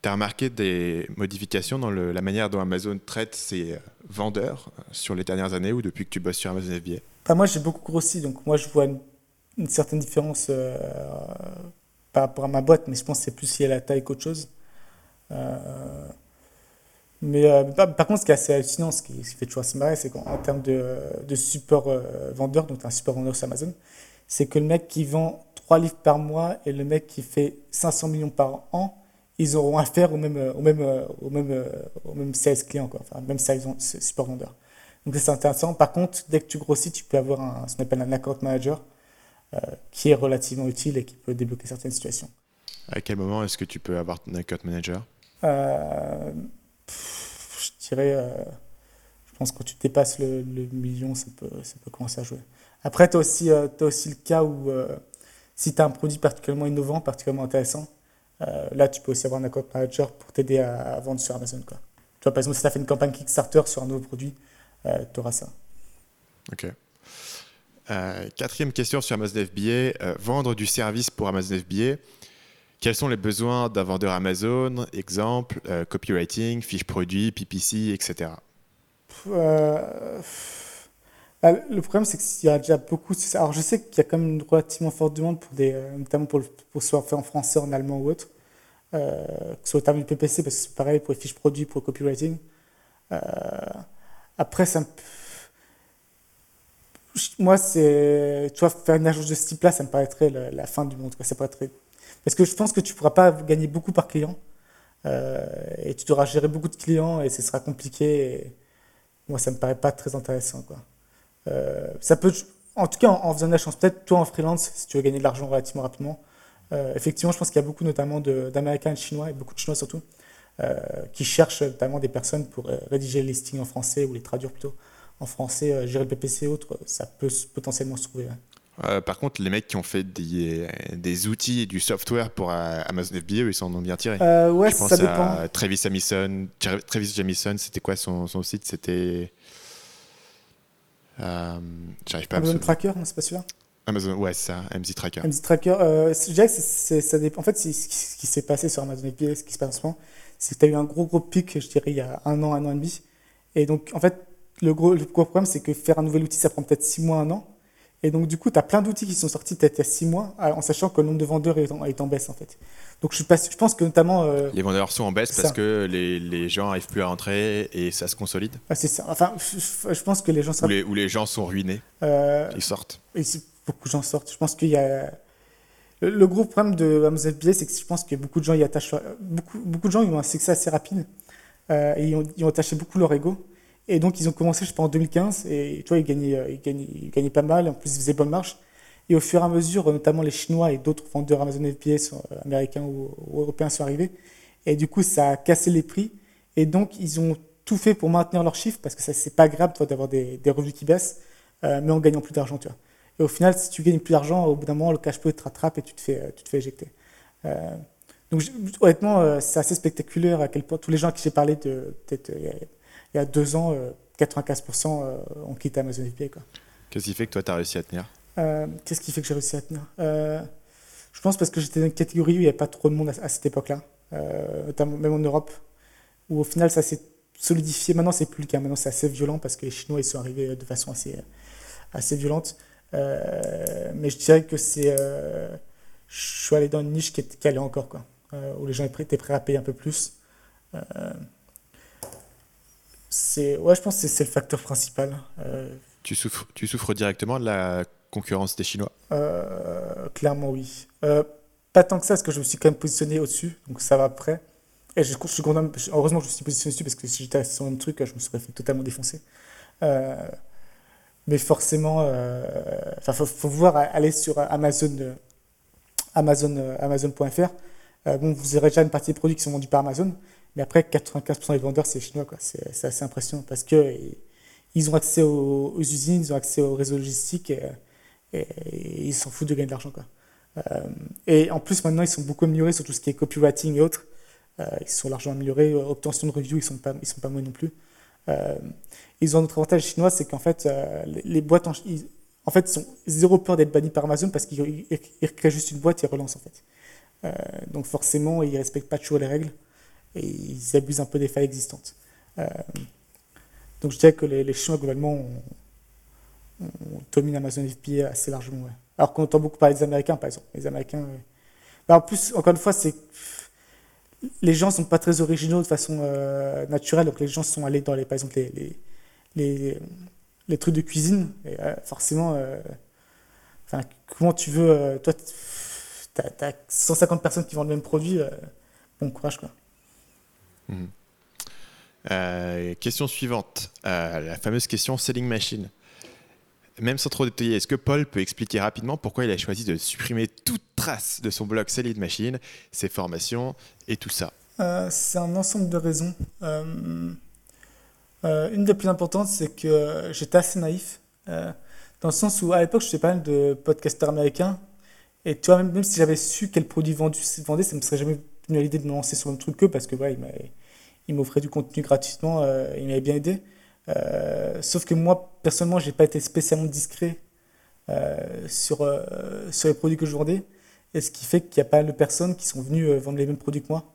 Speaker 1: tu as remarqué des modifications dans le, la manière dont Amazon traite ses vendeurs sur les dernières années ou depuis que tu bosses sur Amazon FBA
Speaker 2: bah, Moi, j'ai beaucoup grossi, donc moi, je vois une, certaine différence par rapport à ma boîte, mais je pense que c'est plus lié à la taille qu'autre chose. Euh, mais euh, par, contre, ce qui est assez hallucinant, ce qui, fait toujours assez marrer, c'est qu'en termes de, de support euh, vendeur, donc un support vendeur sur Amazon, c'est que le mec qui vend 3 livres par mois et le mec qui fait 500 millions par an, ils auront affaire au même, au même, au même, au même sales client, quoi. Enfin, même sales support vendeur. Donc c'est intéressant. Par contre, dès que tu grossis, tu peux avoir un, ce qu'on appelle un account manager qui est relativement utile et qui peut débloquer certaines situations.
Speaker 1: À quel moment est-ce que tu peux avoir un account manager?
Speaker 2: Je dirais, euh, je pense que quand tu dépasses le, million, ça peut, ça peut commencer à jouer. Après, tu as, aussi, euh, aussi le cas où euh, si tu as un produit particulièrement innovant, particulièrement intéressant, là, tu peux aussi avoir un account manager pour t'aider à, vendre sur Amazon. Quoi. Tu vois, par exemple, si tu as fait une campagne Kickstarter sur un nouveau produit, tu auras ça.
Speaker 1: Ok. Quatrième question sur Amazon FBA. vendre du service pour Amazon FBA. Quels sont les besoins d'un vendeur Amazon? Exemple, euh, copywriting, fiche produit, PPC, etc.
Speaker 2: Euh, bah, le problème, c'est qu'il y a déjà beaucoup. Alors, je sais qu'il y a quand même une relativement forte demande, pour des, euh, notamment pour, pour soit fait en français, en allemand ou autre. que ce soit au terme du PPC, parce que c'est pareil pour les fiches produits, pour le copywriting. après, ça moi, c'est, tu vois, faire une agence de ce type-là, ça me paraîtrait la, fin du monde. Quoi. Ça paraîtrait parce que je pense que tu ne pourras pas gagner beaucoup par client. et tu devras gérer beaucoup de clients et ce sera compliqué. Moi, ça me paraît pas très intéressant. Quoi. ça peut, en tout cas, en, faisant de la chance, peut-être toi en freelance, si tu veux gagner de l'argent relativement rapidement. effectivement, je pense qu'il y a beaucoup notamment d'Américains et de Chinois, et beaucoup de Chinois surtout, qui cherchent notamment des personnes pour rédiger les listings en français ou les traduire plutôt en français, gérer le PPC et autres, ça peut potentiellement se trouver.
Speaker 1: Euh, par contre, les mecs qui ont fait des, des outils et du software pour euh, Amazon FBA, ils s'en ont bien tiré.
Speaker 2: Euh, ouais, Je pense ça dépend. À
Speaker 1: Travis Jamison. Travis Jamison, c'était quoi son, son, site? C'était.
Speaker 2: J'arrive pas Amazon Tracker, non, c'est pas celui-là?
Speaker 1: Amazon, ouais, c'est ça, MZ Tracker.
Speaker 2: MZ Tracker, je dirais que ça dépend. En fait, ce qui s'est passé sur Amazon FBA, ce qui se passe en ce moment, c'est que tu as eu un gros, gros pic, je dirais, il y a un an, un an et demi. Et donc, en fait, le gros, le gros problème, c'est que faire un nouvel outil, ça prend peut-être six mois, un an. Et donc, du coup, tu as plein d'outils qui sont sortis peut-être il y a six mois, en sachant que le nombre de vendeurs est en, est en baisse, en fait. Donc, je, je pense que notamment. Euh,
Speaker 1: les vendeurs sont en baisse parce que les, les gens n'arrivent plus à rentrer et ça se consolide
Speaker 2: ah, C'est ça. Enfin, je, pense que les gens.
Speaker 1: Ou les, les gens sont ruinés. Euh, ils sortent.
Speaker 2: Et beaucoup de gens sortent. Je pense qu'il y a. Le, gros problème de Amazon FBA, c'est que je pense que beaucoup de gens y attachent. Beaucoup, beaucoup de gens ils ont un succès assez rapide. Euh, et ils ont, ils ont attaché beaucoup leur ego. Et donc, ils ont commencé, je pense, en 2015. Et tu vois, ils gagnaient, euh, ils gagnaient, ils gagnaient pas mal. En plus, ils faisaient bonne marche. Et au fur et à mesure, notamment les Chinois et d'autres vendeurs Amazon FBA euh, américains ou, européens sont arrivés. Et du coup, ça a cassé les prix. Et donc, ils ont tout fait pour maintenir leurs chiffres parce que ça, c'est pas grave, toi, d'avoir des, des, revenus qui baissent, euh, mais en gagnant plus d'argent, tu vois. Et au final, si tu gagnes plus d'argent, au bout d'un moment, le cash flow te rattrape et tu te fais, tu te fais éjecter. donc, honnêtement, c'est assez spectaculaire à quel point tous les gens à qui j'ai parlé peut-être il y a deux ans, 95% euh, euh, ont quitté Amazon FBA.
Speaker 1: Qu'est-ce qui fait que toi, tu as réussi à tenir?
Speaker 2: Euh, Qu'est-ce qui fait que j'ai réussi à tenir? Je pense parce que j'étais dans une catégorie où il n'y avait pas trop de monde à, cette époque-là, notamment même en Europe, où au final, ça s'est solidifié. Maintenant, c'est plus le cas. Maintenant, c'est assez violent parce que les Chinois, ils sont arrivés de façon assez, assez violente. mais je dirais que c'est. je suis allé dans une niche qui, qui allait encore, quoi, où les gens étaient prêts à payer un peu plus c'est ouais, je pense que c'est le facteur principal.
Speaker 1: Euh, tu, souffres, tu souffres directement de la concurrence des Chinois?
Speaker 2: Euh, Clairement, oui. Euh, pas tant que ça, parce que je me suis quand même positionné au-dessus, donc ça va après. Et je, je, heureusement que je me suis positionné dessus, parce que si j'étais sur le même truc, je me serais fait totalement défoncer. mais forcément, il faut, faut, voir aller sur Amazon, Amazon, Amazon.fr. bon, vous aurez déjà une partie des produits qui sont vendus par Amazon, mais après, 95% des vendeurs, c'est chinois. C'est, assez impressionnant parce qu'ils ils ont accès aux, usines, ils ont accès au réseau logistique et, ils s'en foutent de gagner de l'argent. Euh, et en plus, maintenant, ils sont beaucoup améliorés sur tout ce qui est copywriting et autres. Euh, ils sont largement améliorés. Obtention de reviews, ils ne sont, pas, ils sont pas moins non plus. Euh, ils ont un autre avantage chinois, c'est qu'en fait, les, boîtes, en, ils, en fait, sont zéro peur d'être bannis par Amazon parce qu'ils créent juste une boîte et relancent en fait. donc forcément, ils ne respectent pas toujours les règles et ils abusent un peu des failles existantes. Euh, donc je dirais que les, Chinois, globalement, ont, dominent Amazon FBA assez largement. Alors qu'on entend beaucoup parler des Américains, par exemple. Les Américains. Bah, en plus, encore une fois, c'est les gens ne sont pas très originaux de façon euh, naturelle, donc les gens sont allés dans les, par exemple, les, les, les, trucs de cuisine. Et, euh, forcément, comment tu veux. toi, tu as, 150 personnes qui vendent le même produit. bon courage, quoi.
Speaker 1: Mhm. Euh, question suivante, euh, la fameuse question selling machine. Même sans trop détailler, est-ce que Paul peut expliquer rapidement pourquoi il a choisi de supprimer toute trace de son blog Selling Machine, ses formations et tout ça?
Speaker 2: Euh, C'est un ensemble de raisons. une des plus importantes, c'est que j'étais assez naïf, dans le sens où à l'époque, je faisais pas mal de podcasters américains, et tu vois, même, si j'avais su quel produit vendu, vendait, ça ne me serait jamais venu à l'idée de me lancer sur le truc que parce que ouais, il il m'offrait du contenu gratuitement, euh, il m'avait bien aidé. Euh, sauf que moi, personnellement, j'ai pas été spécialement discret euh, sur, sur les produits que je vendais. Et ce qui fait qu'il y a pas de personnes qui sont venues vendre les mêmes produits que moi.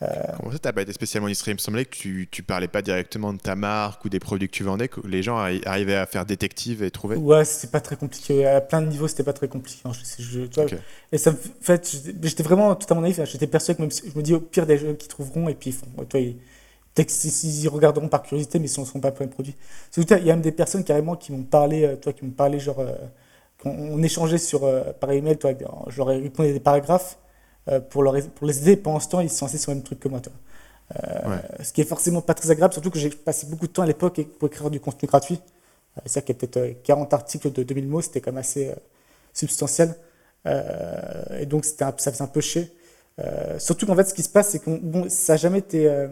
Speaker 1: Comment ça, tu n'as pas été spécialement discret Il me semblait que tu ne parlais pas directement de ta marque ou des produits que tu vendais, que les gens arrivaient à faire détective et trouver
Speaker 2: Ouais, c'est pas très compliqué. À plein de niveaux, c'était pas très compliqué. Hein. Je, Et ça me fait, j'étais vraiment totalement naïf. J'étais persuadé que même, je me dis au pire des jeux qui trouveront et puis ils font. Toi, qu'ils regarderont par curiosité, mais ils ne seront pas pour un produit. Il y a même des personnes carrément qui m'ont parlé, euh, toi, qui m'ont parlé, genre, euh, on, échangeait sur, euh, par email, toi, je leur ai répondu des paragraphes pour, leur, pour les aider. Pendant ce temps, ils sont censés sur le même truc que moi. Toi. Ce qui est forcément pas très agréable, surtout que j'ai passé beaucoup de temps à l'époque pour écrire du contenu gratuit. C'est-à-dire qu'il y a peut-être 40 articles de 2000 mots, c'était quand même assez substantiel. et donc, ça faisait un peu chier. surtout qu'en fait, ce qui se passe, c'est que bon, ça n'a jamais été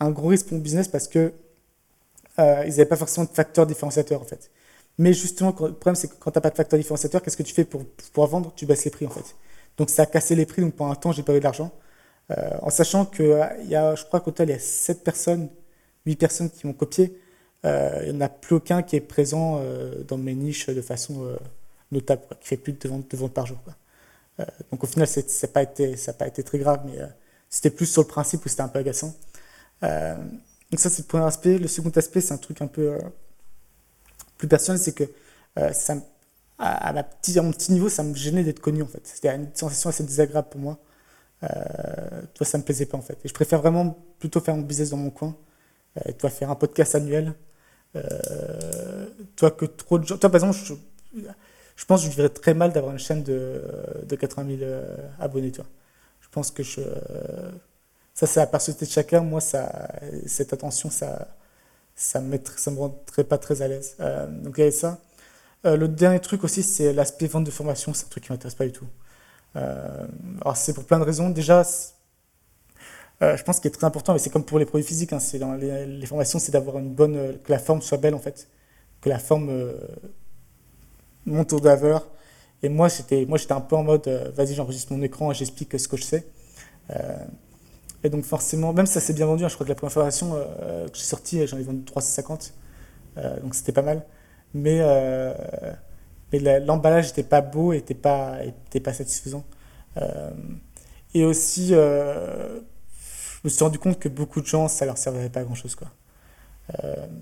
Speaker 2: un gros risque pour mon business parce que euh, ils n'avaient pas forcément de facteur différenciateur en fait. Mais justement, le problème c'est que quand tu n'as pas de facteur différenciateur, qu'est-ce que tu fais pour pouvoir vendre? Tu baisses les prix en fait. Donc ça a cassé les prix, donc pendant un temps, j'ai pas eu de l'argent. Euh, en sachant que euh, y a, je crois qu'au total, il y a 7 personnes, 8 personnes qui m'ont copié. il n'y en a plus aucun qui est présent dans mes niches de façon notable, qui fait plus de ventes, de ventes par jour. donc au final, ça n'a pas, été, pas été très grave, mais c'était plus sur le principe où c'était un peu agaçant. Euh, donc ça, c'est le premier aspect. Le second aspect, c'est un truc un peu euh, plus personnel, c'est que euh, ça, à, mon petit niveau, ça me gênait d'être connu en fait. C'était une sensation assez désagréable pour moi. Euh, toi, ça me plaisait pas en fait. Et je préfère vraiment plutôt faire mon business dans mon coin. Euh, toi, faire un podcast annuel. Euh, toi, que trop de gens. Toi, par exemple, je, je pense que je vivrais très mal d'avoir une chaîne de, de 80 000 abonnés. Toi. Je pense que je ça, c'est la personnalité de chacun. Moi, ça, cette attention, ça ça me, ça me rendrait pas très à l'aise. Euh, donc, il y avait ça. Euh, le dernier truc aussi, c'est l'aspect vente de formation. C'est un truc qui m'intéresse pas du tout. Euh, alors, c'est pour plein de raisons. Déjà, je pense qu'il est très important, mais c'est comme pour les produits physiques. Hein, les, formations, c'est d'avoir une bonne, que la forme soit belle en fait, que la forme monte au d'aveur. Et moi, j'étais, moi, j'étais un peu en mode, vas-y, j'enregistre mon écran et j'explique ce que je sais. Et donc forcément, même ça s'est bien vendu, hein, je crois que la première formation euh, que j'ai sortie, j'en ai vendu 350, euh, donc c'était pas mal. Mais, euh, mais l'emballage n'était pas beau et n'était pas, était pas satisfaisant. et aussi, je me suis rendu compte que beaucoup de gens, ça leur servait pas à grand chose. Quoi.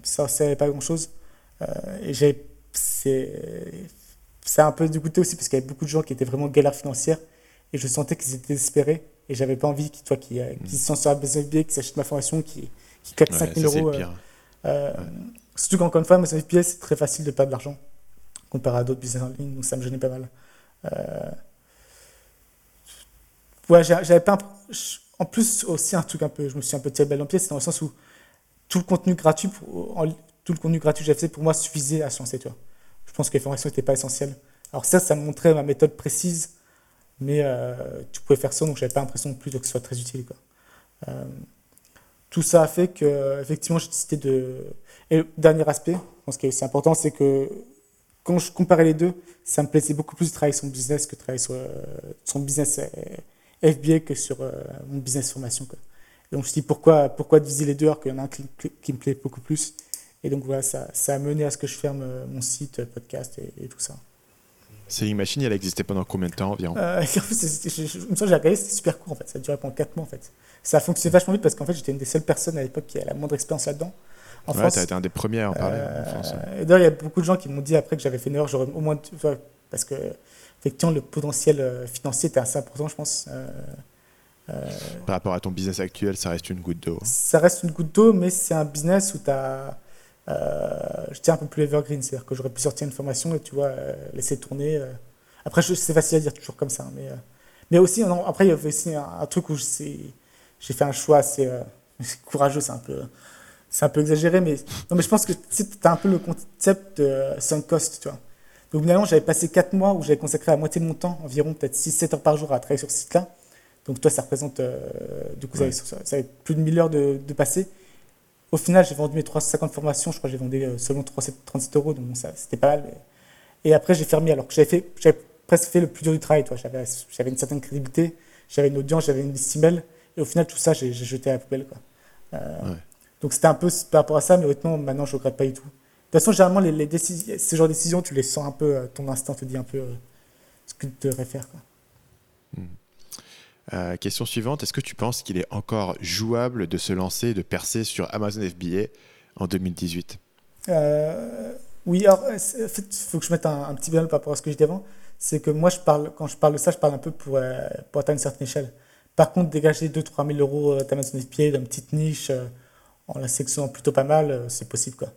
Speaker 2: ça leur servait pas à grand chose. et j'ai, c'est, ça a un peu dégoûté aussi parce qu'il y avait beaucoup de gens qui étaient vraiment galère financière et je sentais qu'ils étaient désespérés et j'avais pas envie qu'ils toi, qui, euh, qui se sur la qui s'achètent ma formation, qui, qui claquent 5000 euros. Euh, euh, Surtout qu'encore une fois, ma FBA, c'est très facile de perdre de l'argent comparé à d'autres business en ligne, donc ça me gênait pas mal. Euh... Ouais, j'avais pas. En plus, aussi, un truc un peu. Je me suis un peu tiré belle en pied, c'est dans le sens où tout le contenu gratuit, tout le contenu gratuit que j'avais fait pour moi suffisait à se lancer. Je pense que les formations n'étaient pas essentielles. Alors, ça, ça me montrait ma méthode précise mais euh, tu pouvais faire ça, donc j'avais pas l'impression plus que ce soit très utile. Quoi. Euh, tout ça a fait que, effectivement, j'ai décidé de. Et le dernier aspect, ce qui est aussi important, c'est que quand je comparais les deux, ça me plaisait beaucoup plus de travailler sur son business que de travailler sur euh, son business FBA que sur mon business formation. Quoi. donc je me suis dit pourquoi, pourquoi diviser les deux alors qu'il y en a un qui, qui, me plaît beaucoup plus? Et donc voilà, ça, ça, a mené à ce que je ferme mon site, podcast et tout ça.
Speaker 1: Selling Machine, elle existait pendant combien de temps environ?
Speaker 2: Euh, Je me j'ai regardé, c'était super court en fait. Ça a duré pendant 4 mois en fait. Ça a fonctionné vachement vite parce qu'en fait, j'étais une des seules personnes à l'époque qui a la moindre expérience là-dedans.
Speaker 1: En ouais, tu as été un des premiers à en parler en France.
Speaker 2: Euh, d'ailleurs, il y a beaucoup de gens qui m'ont dit après que j'avais fait une erreur, j'aurais au moins. Parce que, effectivement, le potentiel euh, financier était assez important, je pense.
Speaker 1: Par rapport à ton business actuel, ça reste une goutte d'eau.
Speaker 2: Ça reste une goutte d'eau, mais c'est un business où tu as euh, je tiens un peu plus evergreen, c'est-à-dire que j'aurais pu sortir une formation et tu vois, euh, laisser tourner. Euh. Après, c'est facile à dire toujours comme ça, hein, mais, mais aussi, après, il y avait aussi un, truc où j'ai fait un choix assez courageux, c'est un peu c'est un peu exagéré, mais, non, mais je pense que tu as un peu le concept de sunk cost, tu vois. Donc, finalement, j'avais passé 4 mois où j'avais consacré la moitié de mon temps, environ peut-être 6-7 heures par jour à travailler sur ce site-là. Donc, toi, ça représente, du coup, ça, avait, plus de 1000 heures de, de passé. Au final, j'ai vendu mes 350 formations, je crois que j'ai vendu euh, seulement 37 euros, donc ça, c'était pas mal. Et après, j'ai fermé, alors que j'avais, fait, j'avais presque fait le plus dur du travail. Toi. J'avais, j'avais une certaine crédibilité, j'avais une audience, j'avais une liste email, et au final, tout ça, j'ai, jeté à la poubelle. Quoi. Euh, donc c'était un peu par rapport à ça, mais honnêtement, maintenant, je ne regrette pas du tout. De toute façon, généralement, les, les décisions, ce genre de décisions, tu les sens un peu, euh, ton instinct te dit un peu ce que tu devrais faire. Quoi.
Speaker 1: Hmm. Euh, question suivante, est-ce que tu penses qu'il est encore jouable de se lancer, de percer sur Amazon FBA en 2018
Speaker 2: euh, Oui, alors en fait, il faut que je mette un, petit bémol par rapport à ce que j'ai dit avant. C'est que moi, je parle, quand je parle de ça, je parle un peu pour, euh, pour atteindre une certaine échelle. Par contre, dégager 2-3 000 euros d'Amazon FBA d'une petite niche en la sectionnant plutôt pas mal, c'est possible. Quoi.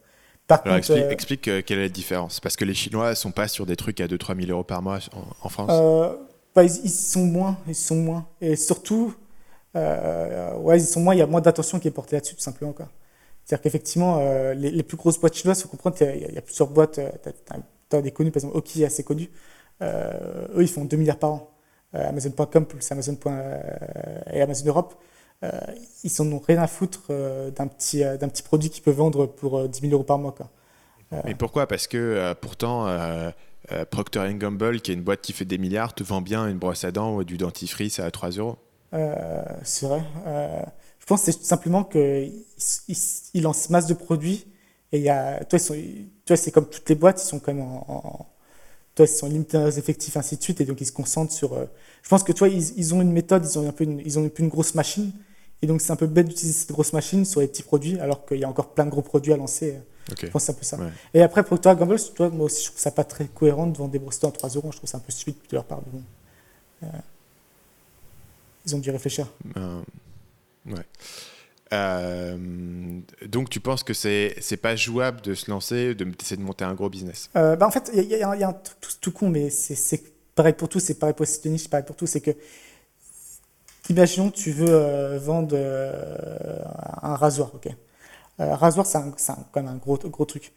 Speaker 1: Par contre, explique, explique quelle est la différence. Parce que les Chinois ne sont pas sur des trucs à 2-3 000 euros par mois en, France
Speaker 2: bah, ils, sont moins, ils sont moins. Et surtout, ouais, ils sont moins, il y a moins d'attention qui est portée là-dessus, tout simplement. C'est-à-dire qu'effectivement, les, plus grosses boîtes chinoises, il faut comprendre qu'il y, a plusieurs boîtes, tu as, des connus, par exemple, Oki est assez connu. eux, ils font 2 milliards par an. Amazon.com plus Amazon. et Amazon Europe euh, ils n'en ont rien à foutre euh, d'un petit, euh, petit produit qu'ils peuvent vendre pour 10 000 euros par mois. Quoi.
Speaker 1: Mais pourquoi? Parce que pourtant, Procter Gamble, qui est une boîte qui fait des milliards, te vend bien une brosse à dents ou du dentifrice à 3 euros?
Speaker 2: c'est vrai. je pense que c'est simplement qu'ils il, lancent masse de produits et y a, toi, toi c'est comme toutes les boîtes, ils sont quand même en, toi, ils sont limités dans leurs effectifs, ainsi de suite, et donc ils se concentrent sur. je pense que toi, ils, ils, ont une méthode, ils ont un peu ils ont un peu une grosse machine, et donc, c'est un peu bête d'utiliser cette grosse machine sur les petits produits, alors qu'il y a encore plein de gros produits à lancer. Je pense que c'est un peu ça. Et après, pour toi, Gamble, toi, moi aussi, je trouve ça pas très cohérent de vendre des brosses en 3 euros. Je trouve ça un peu stupide de leur part. Bon. Euh, ils ont dû réfléchir.
Speaker 1: Euh, ouais. Euh, donc, tu penses que c'est c'est pas jouable de se lancer, de essayer de monter un gros business?
Speaker 2: Bah, En fait, il y, y, a un truc tout, tout con, mais c'est pareil pour tout, c'est pareil pour cette niche, c'est pareil pour tout. C'est que Imaginons que tu veux euh, vendre euh, un rasoir, ok. Euh, rasoir, c'est quand même un gros, gros truc.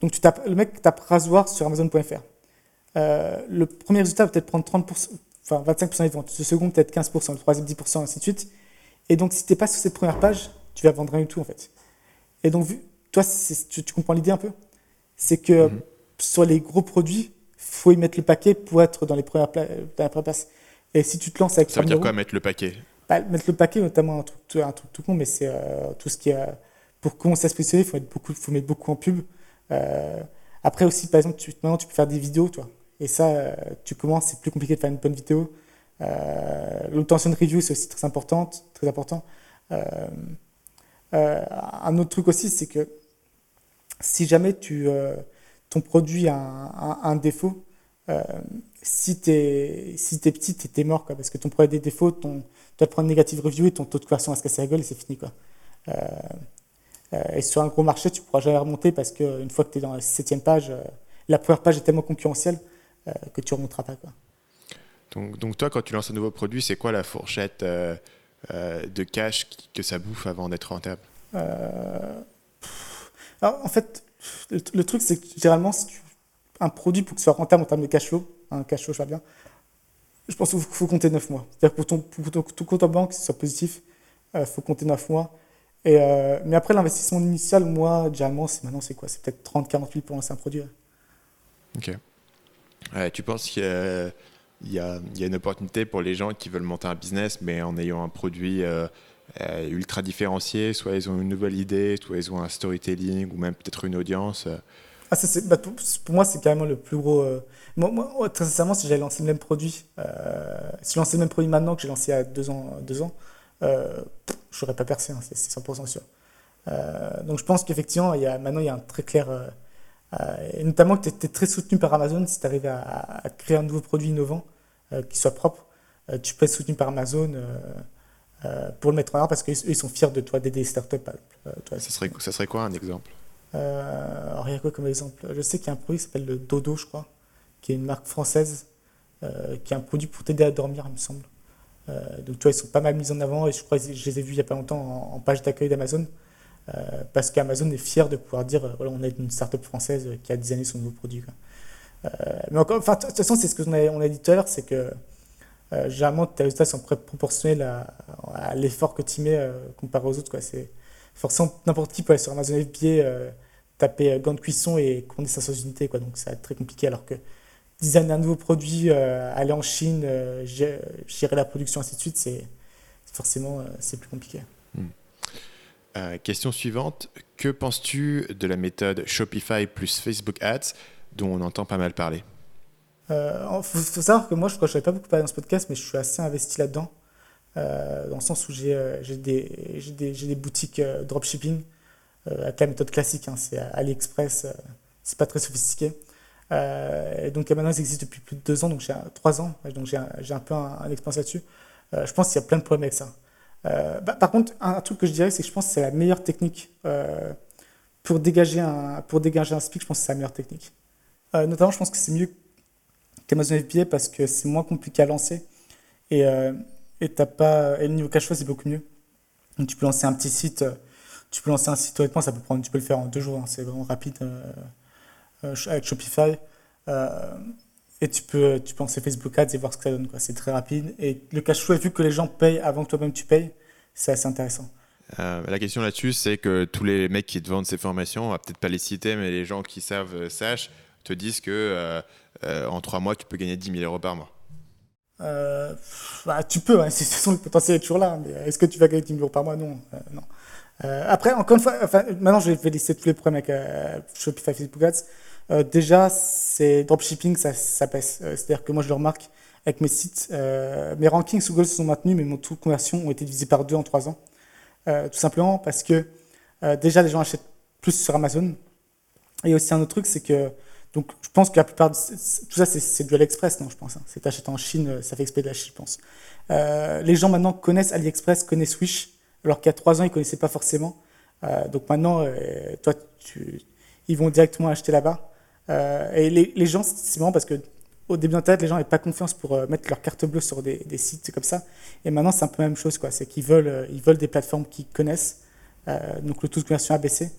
Speaker 2: donc tu tapes, le mec tape rasoir sur Amazon.fr. le premier résultat va peut-être prendre 30%, enfin 25% des ventes. Le second peut-être 15%, le troisième 10%, ainsi de suite. Et donc si tu n'es pas sur cette première page, tu vas vendre rien du tout en fait. Et donc toi, tu, tu, comprends l'idée un peu? C'est que mhm. sur les gros produits, faut y mettre le paquet pour être dans les premières, dans les premières places. Et si tu te lances avec
Speaker 1: Ça veut dire quoi mettre le paquet?
Speaker 2: Bah, Mettre le paquet, notamment un truc, un truc tout con, mais c'est euh, tout ce qui est. pour commencer à se positionner, il faut, mettre beaucoup, faut mettre beaucoup en pub. Euh, après aussi, par exemple, tu, maintenant tu peux faire des vidéos, toi. Et ça, euh, tu commences, c'est plus compliqué de faire une bonne vidéo. L'obtention de review, c'est aussi très important. Très important. un autre truc aussi, c'est que si jamais tu, ton produit a un, un défaut, si tu es, si es petit, tu es mort, quoi, parce que ton a des défauts, ton, tu vas prendre négative review et ton taux de conversion va se casser la gueule et c'est fini. Quoi. Euh, euh, et sur un gros marché, tu ne pourras jamais remonter parce qu'une fois que tu es dans la septième page, euh, la première page est tellement concurrentielle que tu ne remonteras pas. Quoi.
Speaker 1: Donc, donc, toi, quand tu lances un nouveau produit, c'est quoi la fourchette de cash que ça bouffe avant d'être rentable?
Speaker 2: Alors, En fait, le, truc, c'est que généralement, si tu, un produit, pour que ce soit rentable en termes de cash flow, un cash flow, bien. Je pense qu'il faut, compter 9 mois. C'est-à-dire pour ton, pour ton, compte en banque, que ce soit positif, il euh, faut compter 9 mois. Et, euh, mais après, l'investissement initial, moi, généralement, c'est maintenant, c'est quoi? C'est peut-être 30, 40 000 pour lancer un produit.
Speaker 1: Ok. tu penses qu'il y, a, une opportunité pour les gens qui veulent monter un business, mais en ayant un produit euh, ultra différencié, soit ils ont une nouvelle idée, soit ils ont un storytelling, ou même peut-être une audience
Speaker 2: ah, bah, pour, moi, c'est carrément le plus gros. Euh, moi, très sincèrement, si j'avais lancé le même produit, euh, si je lançais le même produit maintenant que j'ai lancé il y a deux ans, euh, je n'aurais pas percé, hein, c'est 100% sûr. donc je pense qu'effectivement, maintenant, il y a un très clair. et notamment que tu es, très soutenu par Amazon si tu arrives à, créer un nouveau produit innovant qui soit propre. tu peux être soutenu par Amazon. pour le mettre en avant parce qu'ils sont fiers de toi d'aider les startups.
Speaker 1: serait, ça serait quoi un exemple?
Speaker 2: Euh, alors, il y a quoi comme exemple Je sais qu'il y a un produit qui s'appelle le Dodo, je crois, qui est une marque française, euh, qui est un produit pour t'aider à dormir, il me semble. Euh, donc, tu vois, ils sont pas mal mis en avant et je crois que je les ai vus il n'y a pas longtemps en, page d'accueil d'Amazon. parce qu'Amazon est fier de pouvoir dire voilà, on est une startup française qui a designé son nouveau produit. mais encore, de toute façon, c'est ce qu'on a, on a dit tout à l'heure c'est que généralement, tes résultats sont proportionnels à, à l'effort que tu mets comparé aux autres. Quoi. C'est, forcément, n'importe qui peut aller sur Amazon FBA, euh, taper euh, gants de cuisson et commander 500 unités. Quoi. Donc, ça va être très compliqué. Alors que designer un nouveau produit, euh, aller en Chine, gérer la production, ainsi de suite, c'est forcément c'est plus compliqué.
Speaker 1: Hmm. question suivante. Que penses-tu de la méthode Shopify plus Facebook Ads dont on entend pas mal parler?
Speaker 2: Il faut, savoir que moi, je crois que je n'avais pas beaucoup parlé dans ce podcast, mais je suis assez investi là-dedans. Euh, dans le sens où j'ai euh, des, des, des, boutiques euh, dropshipping avec la méthode classique, hein, c'est AliExpress, c'est pas très sophistiqué. donc ils existent depuis plus de deux ans, donc j'ai trois ans, donc j'ai un, peu un, expérience là-dessus. je pense qu'il y a plein de problèmes avec ça. Bah, par contre, un, truc que je dirais, c'est que je pense que c'est la meilleure technique pour dégager un pour dégager un speak. Je pense que c'est la meilleure technique. notamment, je pense que c'est mieux qu'Amazon FBA parce que c'est moins compliqué à lancer et, euh, et, pas, et le niveau cash flow, c'est beaucoup mieux. Tu peux lancer un petit site, tu peux lancer un site, honnêtement, ça peut prendre, tu peux le faire en deux jours, hein, c'est vraiment rapide avec Shopify. et tu peux, tu peux lancer Facebook Ads et voir ce que ça donne. C'est très rapide. Et le cash flow, vu que les gens payent avant que toi-même tu payes, c'est assez intéressant.
Speaker 1: Euh, la question là-dessus, c'est que tous les mecs qui te vendent ces formations, on va peut-être pas les citer, mais les gens qui savent, euh, sachent, te disent que euh, en trois mois, tu peux gagner 10 000 euros par mois.
Speaker 2: Bah, tu peux, hein, c'est le potentiel est toujours là. Mais est-ce que tu vas gagner 10 000 euros par mois? Non. non. après, encore une fois, enfin, maintenant, je vais lister tous les problèmes avec Shopify Facebook Ads. déjà, c'est dropshipping, ça, ça pèse. C'est-à-dire que moi, je le remarque avec mes sites. mes rankings Google se sont maintenus, mais mon taux de conversion ont été divisés par deux en trois ans. Euh, tout simplement parce que euh, déjà les gens achètent plus sur Amazon. Et aussi un autre truc, c'est que donc je pense que la plupart de, tout ça c'est du AliExpress, non je pense. Hein. C'est acheté en Chine, ça fait exploser de la Chine, je pense. Euh, les gens maintenant connaissent AliExpress, connaissent Wish, alors qu'il y a trois ans ils connaissaient pas forcément. donc maintenant, toi, ils vont directement acheter là-bas. et les, gens, c'est marrant parce que au début d'Internet, les gens n'avaient pas confiance pour euh, mettre leur carte bleue sur des, sites comme ça. Et maintenant, c'est un peu la même chose. Quoi. C'est qu'ils veulent, euh, ils veulent des plateformes qu'ils connaissent. Euh, donc, le taux de conversion a baissé.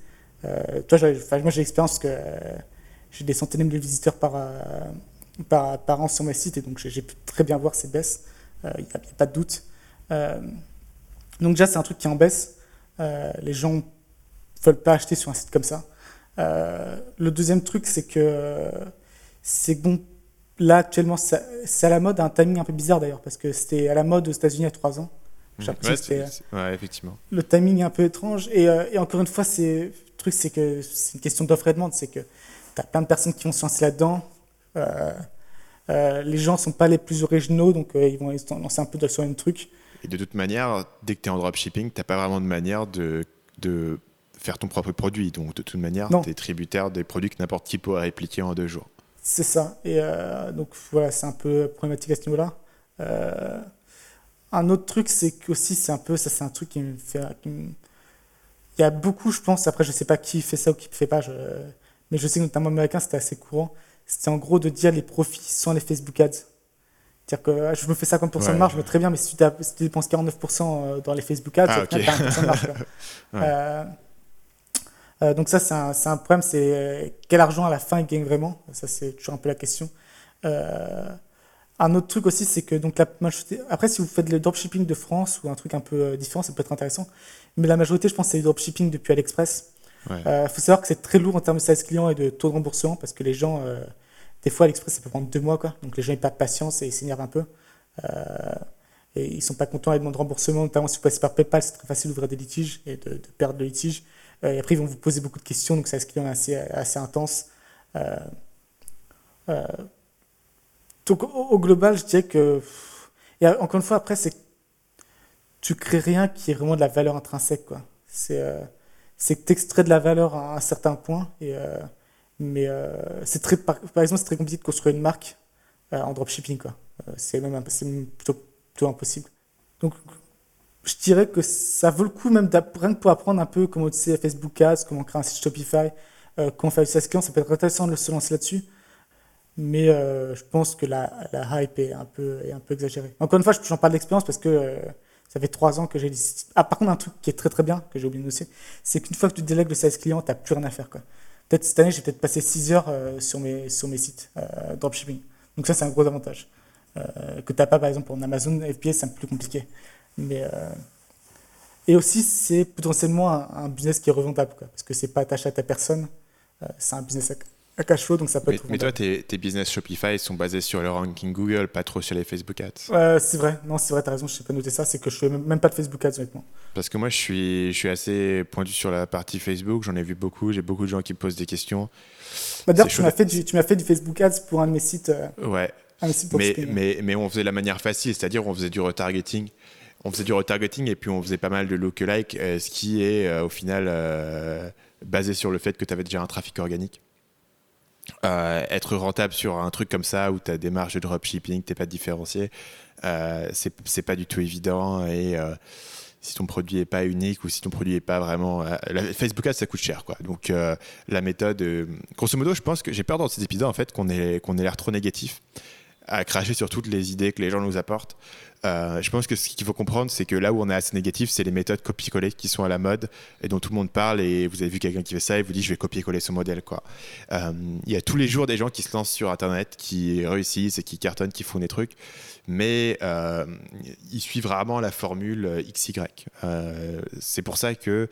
Speaker 2: toi, moi, j'ai l'expérience que j'ai des centaines de visiteurs par, par, par, an sur mes sites. Et donc, j'ai pu très bien voir ces baisses. Il n'y a, pas de doute. donc, déjà, c'est un truc qui est en baisse. les gens ne veulent pas acheter sur un site comme ça. le deuxième truc, c'est que c'est bon là, actuellement, c'est à la mode, un timing un peu bizarre d'ailleurs, parce que c'était à la mode aux États-Unis il y a trois ans.
Speaker 1: Ouais, effectivement.
Speaker 2: Le timing est un peu étrange. Et, euh, encore une fois, le truc, c'est que c'est une question d'offre et demande. C'est que tu as plein de personnes qui vont se lancer là-dedans. Euh, euh, les gens ne sont pas les plus originaux, donc ils vont lancer un peu sur le même truc.
Speaker 1: Et de toute manière, dès que tu es en dropshipping, tu n'as pas vraiment de manière de, de faire ton propre produit. Donc, de toute manière, tu es tributaire des produits que n'importe qui pourrait répliquer en deux jours.
Speaker 2: C'est ça. Et euh, donc voilà, c'est un peu problématique à ce niveau-là. Euh, un autre truc, c'est qu'aussi, c'est un peu, ça c'est un truc qui me fait... Il y a beaucoup, je pense, après je sais pas qui fait ça ou qui ne fait pas, je... mais je sais que notamment américain, c'était assez courant. C'était en gros de dire les profits sans les Facebook Ads. C'est-à-dire que ah, je me fais 50% de marge, mais très bien, mais si tu, dépenses 49% euh, dans les Facebook Ads, ah, tu as 1% de marge. Euh, donc ça, c'est un, un, problème, c'est euh, quel argent à la fin il gagne vraiment? Ça, c'est toujours un peu la question. Euh, un autre truc aussi, c'est que donc la majorité... Après, si vous faites le dropshipping de France ou un truc un peu différent, ça peut être intéressant. Mais la majorité, je pense, c'est le dropshipping depuis AliExpress. Il faut savoir que c'est très lourd en termes de service client et de taux de remboursement parce que les gens, des fois, AliExpress, ça peut prendre deux mois. Quoi. Donc les gens, ils perdent patience et ils s'énervent un peu. et ils sont pas contents ils demandent remboursement, notamment si vous passez par PayPal, c'est très facile d'ouvrir des litiges et de, de perdre le litige. Euh, et après, ils vont vous poser beaucoup de questions, donc ça client assez, assez intense. Euh, euh, donc, au, global, je dirais que. Et encore une fois, après, c'est tu crées rien qui est vraiment de la valeur intrinsèque. Quoi. C'est, c'est que tu extrais de la valeur à un certain point. Et, mais c'est très, par, exemple, c'est très compliqué de construire une marque en dropshipping. Quoi. c'est même plutôt, plutôt impossible. Donc, je dirais que ça vaut le coup même rien que pour apprendre un peu comment utiliser Facebook Ads, comment créer un site Shopify, euh, comment faire du SEO client, ça peut être intéressant de se lancer là-dessus. Mais euh, je pense que la, la, hype est un peu, est un peu exagérée. Encore une fois, j'en parle d'expérience parce que euh, ça fait trois ans que j'ai Ah, par contre, un truc qui est très très bien, que j'ai oublié de noter, c'est qu'une fois que tu délègues le service client, tu n'as plus rien à faire. Peut-être cette année, j'ai peut-être passé 6 heures sur, mes, sur mes sites dropshipping. Donc ça, c'est un gros avantage. que tu n'as pas, par exemple, en Amazon FBA, c'est un peu plus compliqué. Mais, euh, et aussi, c'est potentiellement un, business qui est revendable, quoi, parce que c'est pas attaché à ta personne, euh, c'est un business à, cash flow, donc ça peut
Speaker 1: mais,
Speaker 2: être
Speaker 1: Mais toi, tes, business Shopify sont basés sur le ranking Google, pas trop sur les Facebook Ads.
Speaker 2: c'est vrai, non, c'est vrai, tu as raison, je sais pas noter ça, c'est que je fais même pas de Facebook Ads, honnêtement.
Speaker 1: Parce que moi, je suis, je suis assez pointu sur la partie Facebook, j'en ai vu beaucoup, j'ai beaucoup de gens qui me posent des questions.
Speaker 2: Bah, D'ailleurs, tu m'as fait, du, fait du Facebook Ads pour un de mes sites. Euh,
Speaker 1: ouais. mais, mais, mais, on faisait la manière facile, c'est-à-dire on faisait du retargeting on faisait du retargeting et puis on faisait pas mal de lookalike, euh, ce qui est euh, au final basé sur le fait que tu avais déjà un trafic organique. Être rentable sur un truc comme ça où tu as des marges de dropshipping, tu n'es pas différencié, c'est pas du tout évident. Et si ton produit n'est pas unique ou si ton produit n'est pas vraiment. Facebook Ads, ça coûte cher. Quoi. Donc la méthode. grosso modo, je pense que j'ai peur dans ces épisodes en fait, qu'on ait, qu'on ait l'air trop négatif. à cracher sur toutes les idées que les gens nous apportent. Euh, je pense que ce qu'il faut comprendre, c'est que là où on est assez négatif, c'est les méthodes copier-coller qui sont à la mode et dont tout le monde parle. Et vous avez vu quelqu'un qui fait ça et vous dit je vais copier-coller ce modèle. Quoi. Euh, il y a tous les jours des gens qui se lancent sur Internet, qui réussissent et qui cartonnent, qui font des trucs, mais euh, ils suivent rarement la formule XY. c'est pour ça que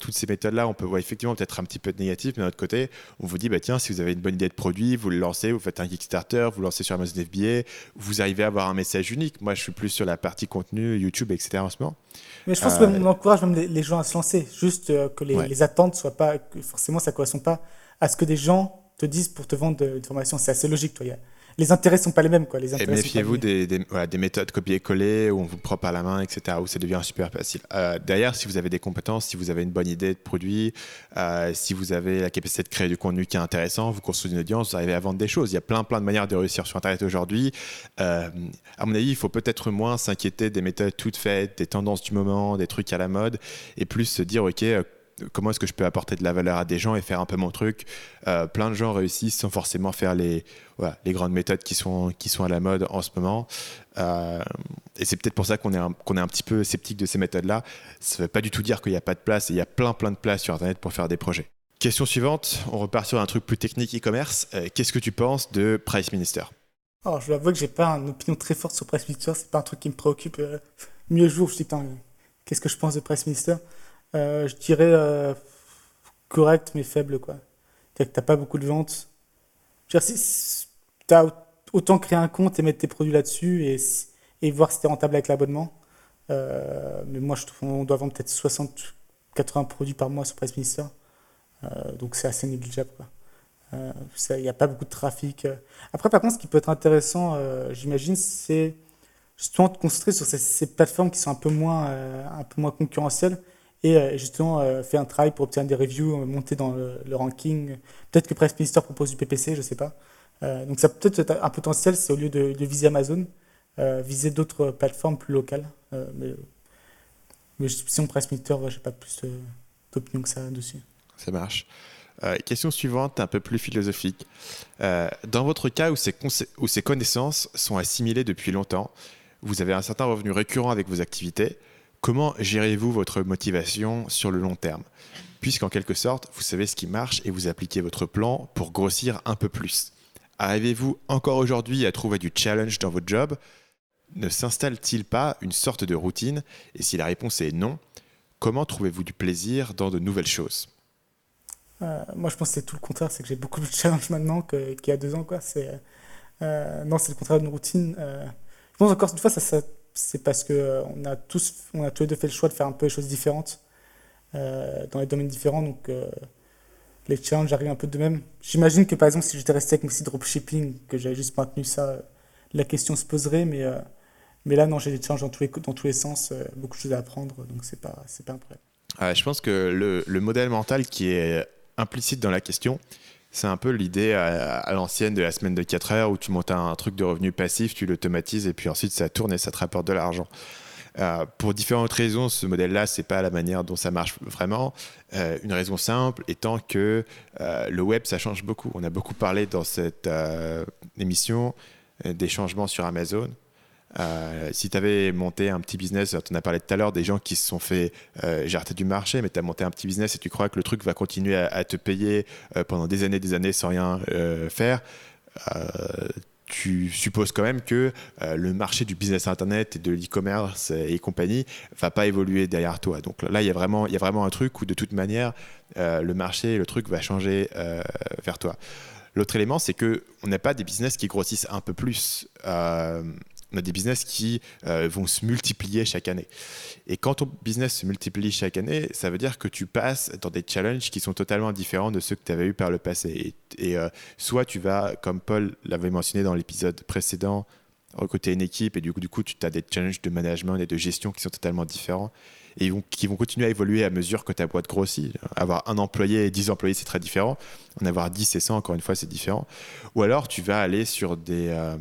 Speaker 1: toutes ces méthodes-là, on peut voir effectivement peut-être un petit peu de négatif, mais d'un autre côté, on vous dit bah, tiens, si vous avez une bonne idée de produit, vous le lancez, vous faites un Kickstarter, vous lancez sur Amazon FBA, vous arrivez à avoir un message unique. Moi, je suis plus sur la partie contenu, YouTube, etc. en ce moment.
Speaker 2: Mais je pense euh, qu'on encourage même les, gens à se lancer, juste euh, que les, les attentes soient pas, que forcément ça ne correspond pas à ce que des gens te disent pour te vendre de, l'information. C'est assez logique, toi les intérêts sont pas les mêmes. Quoi. Les
Speaker 1: et méfiez-vous des, des, des, méthodes copier-coller où on vous prend par la main, etc., où ça devient super facile. Euh, derrière, si vous avez des compétences, si vous avez une bonne idée de produit, euh, si vous avez la capacité de créer du contenu qui est intéressant, vous construisez une audience, vous arrivez à vendre des choses. Il y a plein, plein de manières de réussir sur Internet aujourd'hui. Euh, à mon avis, il faut peut-être moins s'inquiéter des méthodes toutes faites, des tendances du moment, des trucs à la mode, et plus se dire, OK, comment est-ce que je peux apporter de la valeur à des gens et faire un peu mon truc. Euh, plein de gens réussissent sans forcément faire les, grandes méthodes qui sont, à la mode en ce moment. Euh, et c'est peut-être pour ça qu'on est, un, petit peu sceptique de ces méthodes-là. Ça ne veut pas du tout dire qu'il n'y a pas de place. il y a plein, plein de places sur Internet pour faire des projets. Question suivante, on repart sur un truc plus technique e-commerce. Euh, qu'est-ce que tu penses de Price Minister?
Speaker 2: Alors, je dois avouer que j'ai pas une opinion très forte sur Price Minister. C'est pas un truc qui me préoccupe. mieux jour, je dis, qu'est-ce que je pense de Price Minister? Euh, je dirais euh, correct mais faible quoi. C'est-à-dire que t'as pas beaucoup de ventes. Je veux dire, si, as autant créer un compte et mettre tes produits là-dessus et, voir si t'es rentable avec l'abonnement. Euh, mais moi, je trouve qu'on doit vendre peut-être 60, 80 produits par mois sur Price Minister. donc c'est assez négligeable. Il n'y a pas beaucoup de trafic. Après, par contre, ce qui peut être intéressant, j'imagine, c'est justement de concentrer sur ces, ces, plateformes qui sont un peu moins, un peu moins concurrentielles et euh, justement euh, fait un travail pour obtenir des reviews, euh, monter dans le, ranking. Peut-être que Press Minister propose du PPC, je ne sais pas. donc ça peut être un potentiel, c'est au lieu de, viser Amazon, viser d'autres plateformes plus locales. mais, mais si on Press Minister, je n'ai pas plus d'opinion que ça dessus.
Speaker 1: Ça marche. question suivante, un peu plus philosophique. dans votre cas où ces, où ces connaissances sont assimilées depuis longtemps, vous avez un certain revenu récurrent avec vos activités, Comment gérez-vous votre motivation sur le long terme? Puisqu'en quelque sorte, vous savez ce qui marche et vous appliquez votre plan pour grossir un peu plus. Arrivez-vous encore aujourd'hui à trouver du challenge dans votre job? Ne s'installe-t-il pas une sorte de routine? Et si la réponse est non, comment trouvez-vous du plaisir dans de nouvelles choses?
Speaker 2: Euh, Moi, je pense que c'est tout le contraire. C'est que j'ai beaucoup de challenge maintenant qu'il y a deux ans. Quoi. Euh, non, c'est le contraire d'une routine. Euh, je pense encore une fois, ça, ça c'est parce qu'on euh, a tous, on a tous les deux fait le choix de faire un peu les choses différentes euh, dans les domaines différents. Donc, euh, les challenges arrivent un peu de même. J'imagine que par exemple, si j'étais resté avec mon site dropshipping, que j'avais juste maintenu ça, la question se poserait. Mais, mais là, non, j'ai des challenges dans tous les, dans tous les sens, beaucoup de choses à apprendre. Donc, c'est pas, pas un problème.
Speaker 1: je pense que le, le modèle mental qui est implicite dans la question, c'est un peu l'idée à, l'ancienne de la semaine de 4 heures où tu montes un, truc de revenu passif, tu l'automatises et puis ensuite ça tourne et ça te rapporte de l'argent. Euh, pour différentes raisons, ce modèle-là, c'est pas la manière dont ça marche vraiment. Euh, une raison simple étant que euh, le web, ça change beaucoup. On a beaucoup parlé dans cette émission des changements sur Amazon. Euh, si tu avais monté un petit business, tu en as parlé tout à l'heure, des gens qui se sont fait euh, jarter du marché, mais tu as monté un petit business et tu crois que le truc va continuer à, te payer euh, pendant des années, des années sans rien faire, tu supposes quand même que le marché du business internet et de l'e-commerce et compagnie va pas évoluer derrière toi. Donc là, il y a vraiment, il y a vraiment un truc où de toute manière, le marché, le truc va changer vers toi. L'autre élément, c'est que on n'a pas des business qui grossissent un peu plus on a des business qui euh, vont se multiplier chaque année. Et quand ton business se multiplie chaque année, ça veut dire que tu passes dans des challenges qui sont totalement différents de ceux que tu avais eu par le passé. Et, euh, soit tu vas, comme Paul l'avait mentionné dans l'épisode précédent, recruter une équipe et du coup, du coup tu as des challenges de management et de gestion qui sont totalement différents et qui vont continuer à évoluer à mesure que ta boîte grossit. Avoir un employé et 10 employés, c'est très différent. En avoir 10 et 100, encore une fois, c'est différent. Ou alors, tu vas aller sur des, euh,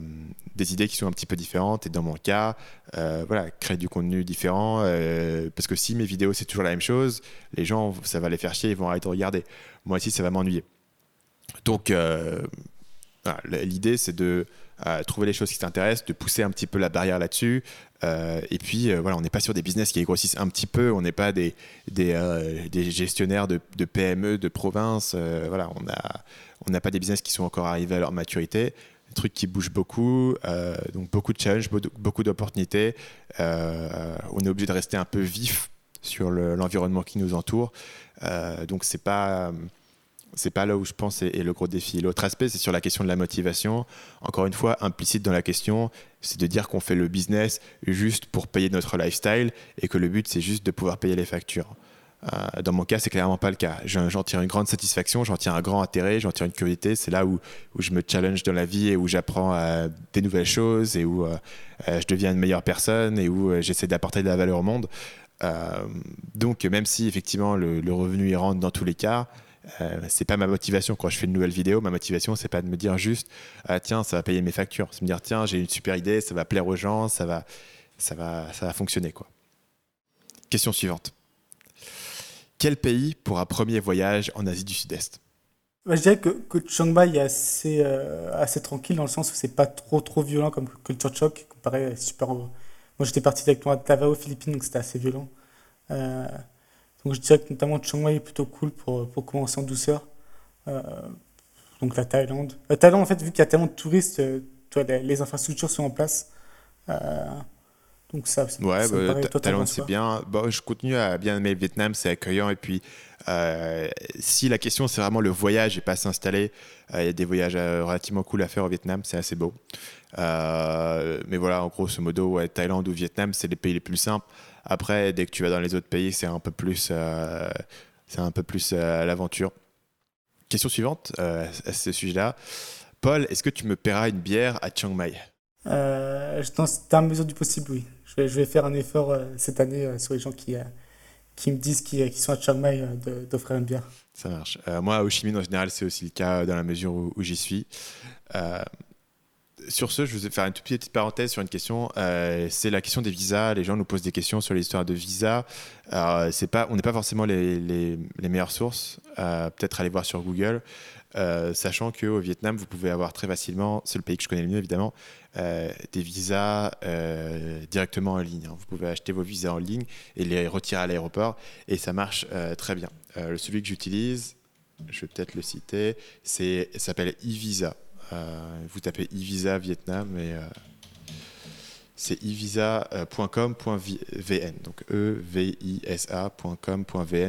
Speaker 1: des idées qui sont un petit peu différentes. Et dans mon cas, euh, voilà, créer du contenu différent. Euh, parce que si mes vidéos, c'est toujours la même chose, les gens, ça va les faire chier, ils vont arrêter de regarder. Moi aussi, ça va m'ennuyer. Donc, L'idée, c'est de trouver les choses qui t'intéressent, de pousser un petit peu la barrière là-dessus. et puis, voilà, on n'est pas sur des business qui grossissent un petit peu. On n'est pas des, des, des gestionnaires de, PME, de province. voilà, on n'a on pas des business qui sont encore arrivés à leur maturité des trucs qui bougent beaucoup, euh, donc beaucoup de challenges, beaucoup d'opportunités. Euh, on est obligé de rester un peu vif sur l'environnement qui nous entoure. Euh, donc c'est pas c'est pas là où je pense est, le gros défi. L'autre aspect, c'est sur la question de la motivation. Encore une fois, implicite dans la question, c'est de dire qu'on fait le business juste pour payer notre lifestyle et que le but, c'est juste de pouvoir payer les factures. Euh, dans mon cas, c'est clairement pas le cas. J'en tire une grande satisfaction, j'en tire un grand intérêt, j'en tire une curiosité. C'est là où, je me challenge dans la vie et où j'apprends euh, des nouvelles choses et où euh, je deviens une meilleure personne et où j'essaie d'apporter de la valeur au monde. donc, même si effectivement le, revenu y rentre dans tous les cas, c'est pas ma motivation quand je fais une nouvelle vidéo. Ma motivation, c'est pas de me dire juste ah, tiens, ça va payer mes factures. C'est me dire tiens, j'ai une super idée, ça va plaire aux gens, ça va, ça va, ça va fonctionner quoi. Question suivante. Quel pays pour un premier voyage en Asie du Sud-Est?
Speaker 2: Je dirais que, que Chiang Mai est assez, euh, assez tranquille dans le sens où c'est pas trop trop violent comme culture choc, comparé super. Moi j'étais parti avec à Davao aux Philippines, donc c'était assez violent. Euh, donc je dirais que notamment Chiang Mai est plutôt cool pour, pour commencer en douceur. Euh, donc la Thaïlande. La Thaïlande, en fait, vu qu'il y a tellement de touristes, toi, les, les, infrastructures sont en place. Donc ça,
Speaker 1: ouais, bah, Thaïlande c'est bien. Bon, je continue à bien aimer le Vietnam, c'est accueillant. Et puis, euh, si la question c'est vraiment le voyage et pas s'installer, euh, il y a des voyages euh, relativement cool à faire au Vietnam, c'est assez beau. mais voilà, en grosso modo, ouais, Thaïlande ou Vietnam, c'est les pays les plus simples. Après, dès que tu vas dans les autres pays, c'est un peu plus, c'est un peu plus à l'aventure. Question suivante à ce sujet-là. Paul, est-ce que tu me paieras une bière à Chiang Mai?
Speaker 2: Euh, Dans la mesure du possible, oui. Je vais, faire un effort euh, cette année euh, sur les gens qui, euh, qui me disent qu'ils sont à Chiang Mai d'offrir une bière.
Speaker 1: Ça marche. moi, à Ho Chi Minh, en général, c'est aussi le cas dans la mesure où, j'y suis. Sur ce, je vais faire une toute petite parenthèse sur une question. c'est la question des visas. Les gens nous posent des questions sur l'histoire de visas. c'est pas, on n'est pas forcément les, meilleures sources. Peut-être aller voir sur Google. Euh, sachant qu'au Vietnam, vous pouvez avoir très facilement, c'est le pays que je connais le mieux évidemment, euh, des visas euh, directement en ligne. Hein. Vous pouvez acheter vos visas en ligne et les retirer à l'aéroport et ça marche très bien. celui que j'utilise, je vais peut-être le citer, c'est s'appelle e-visa. Vous tapez e-visa Vietnam et c'est evisa.com.vn. Donc e-v-i-s-a.com.vn,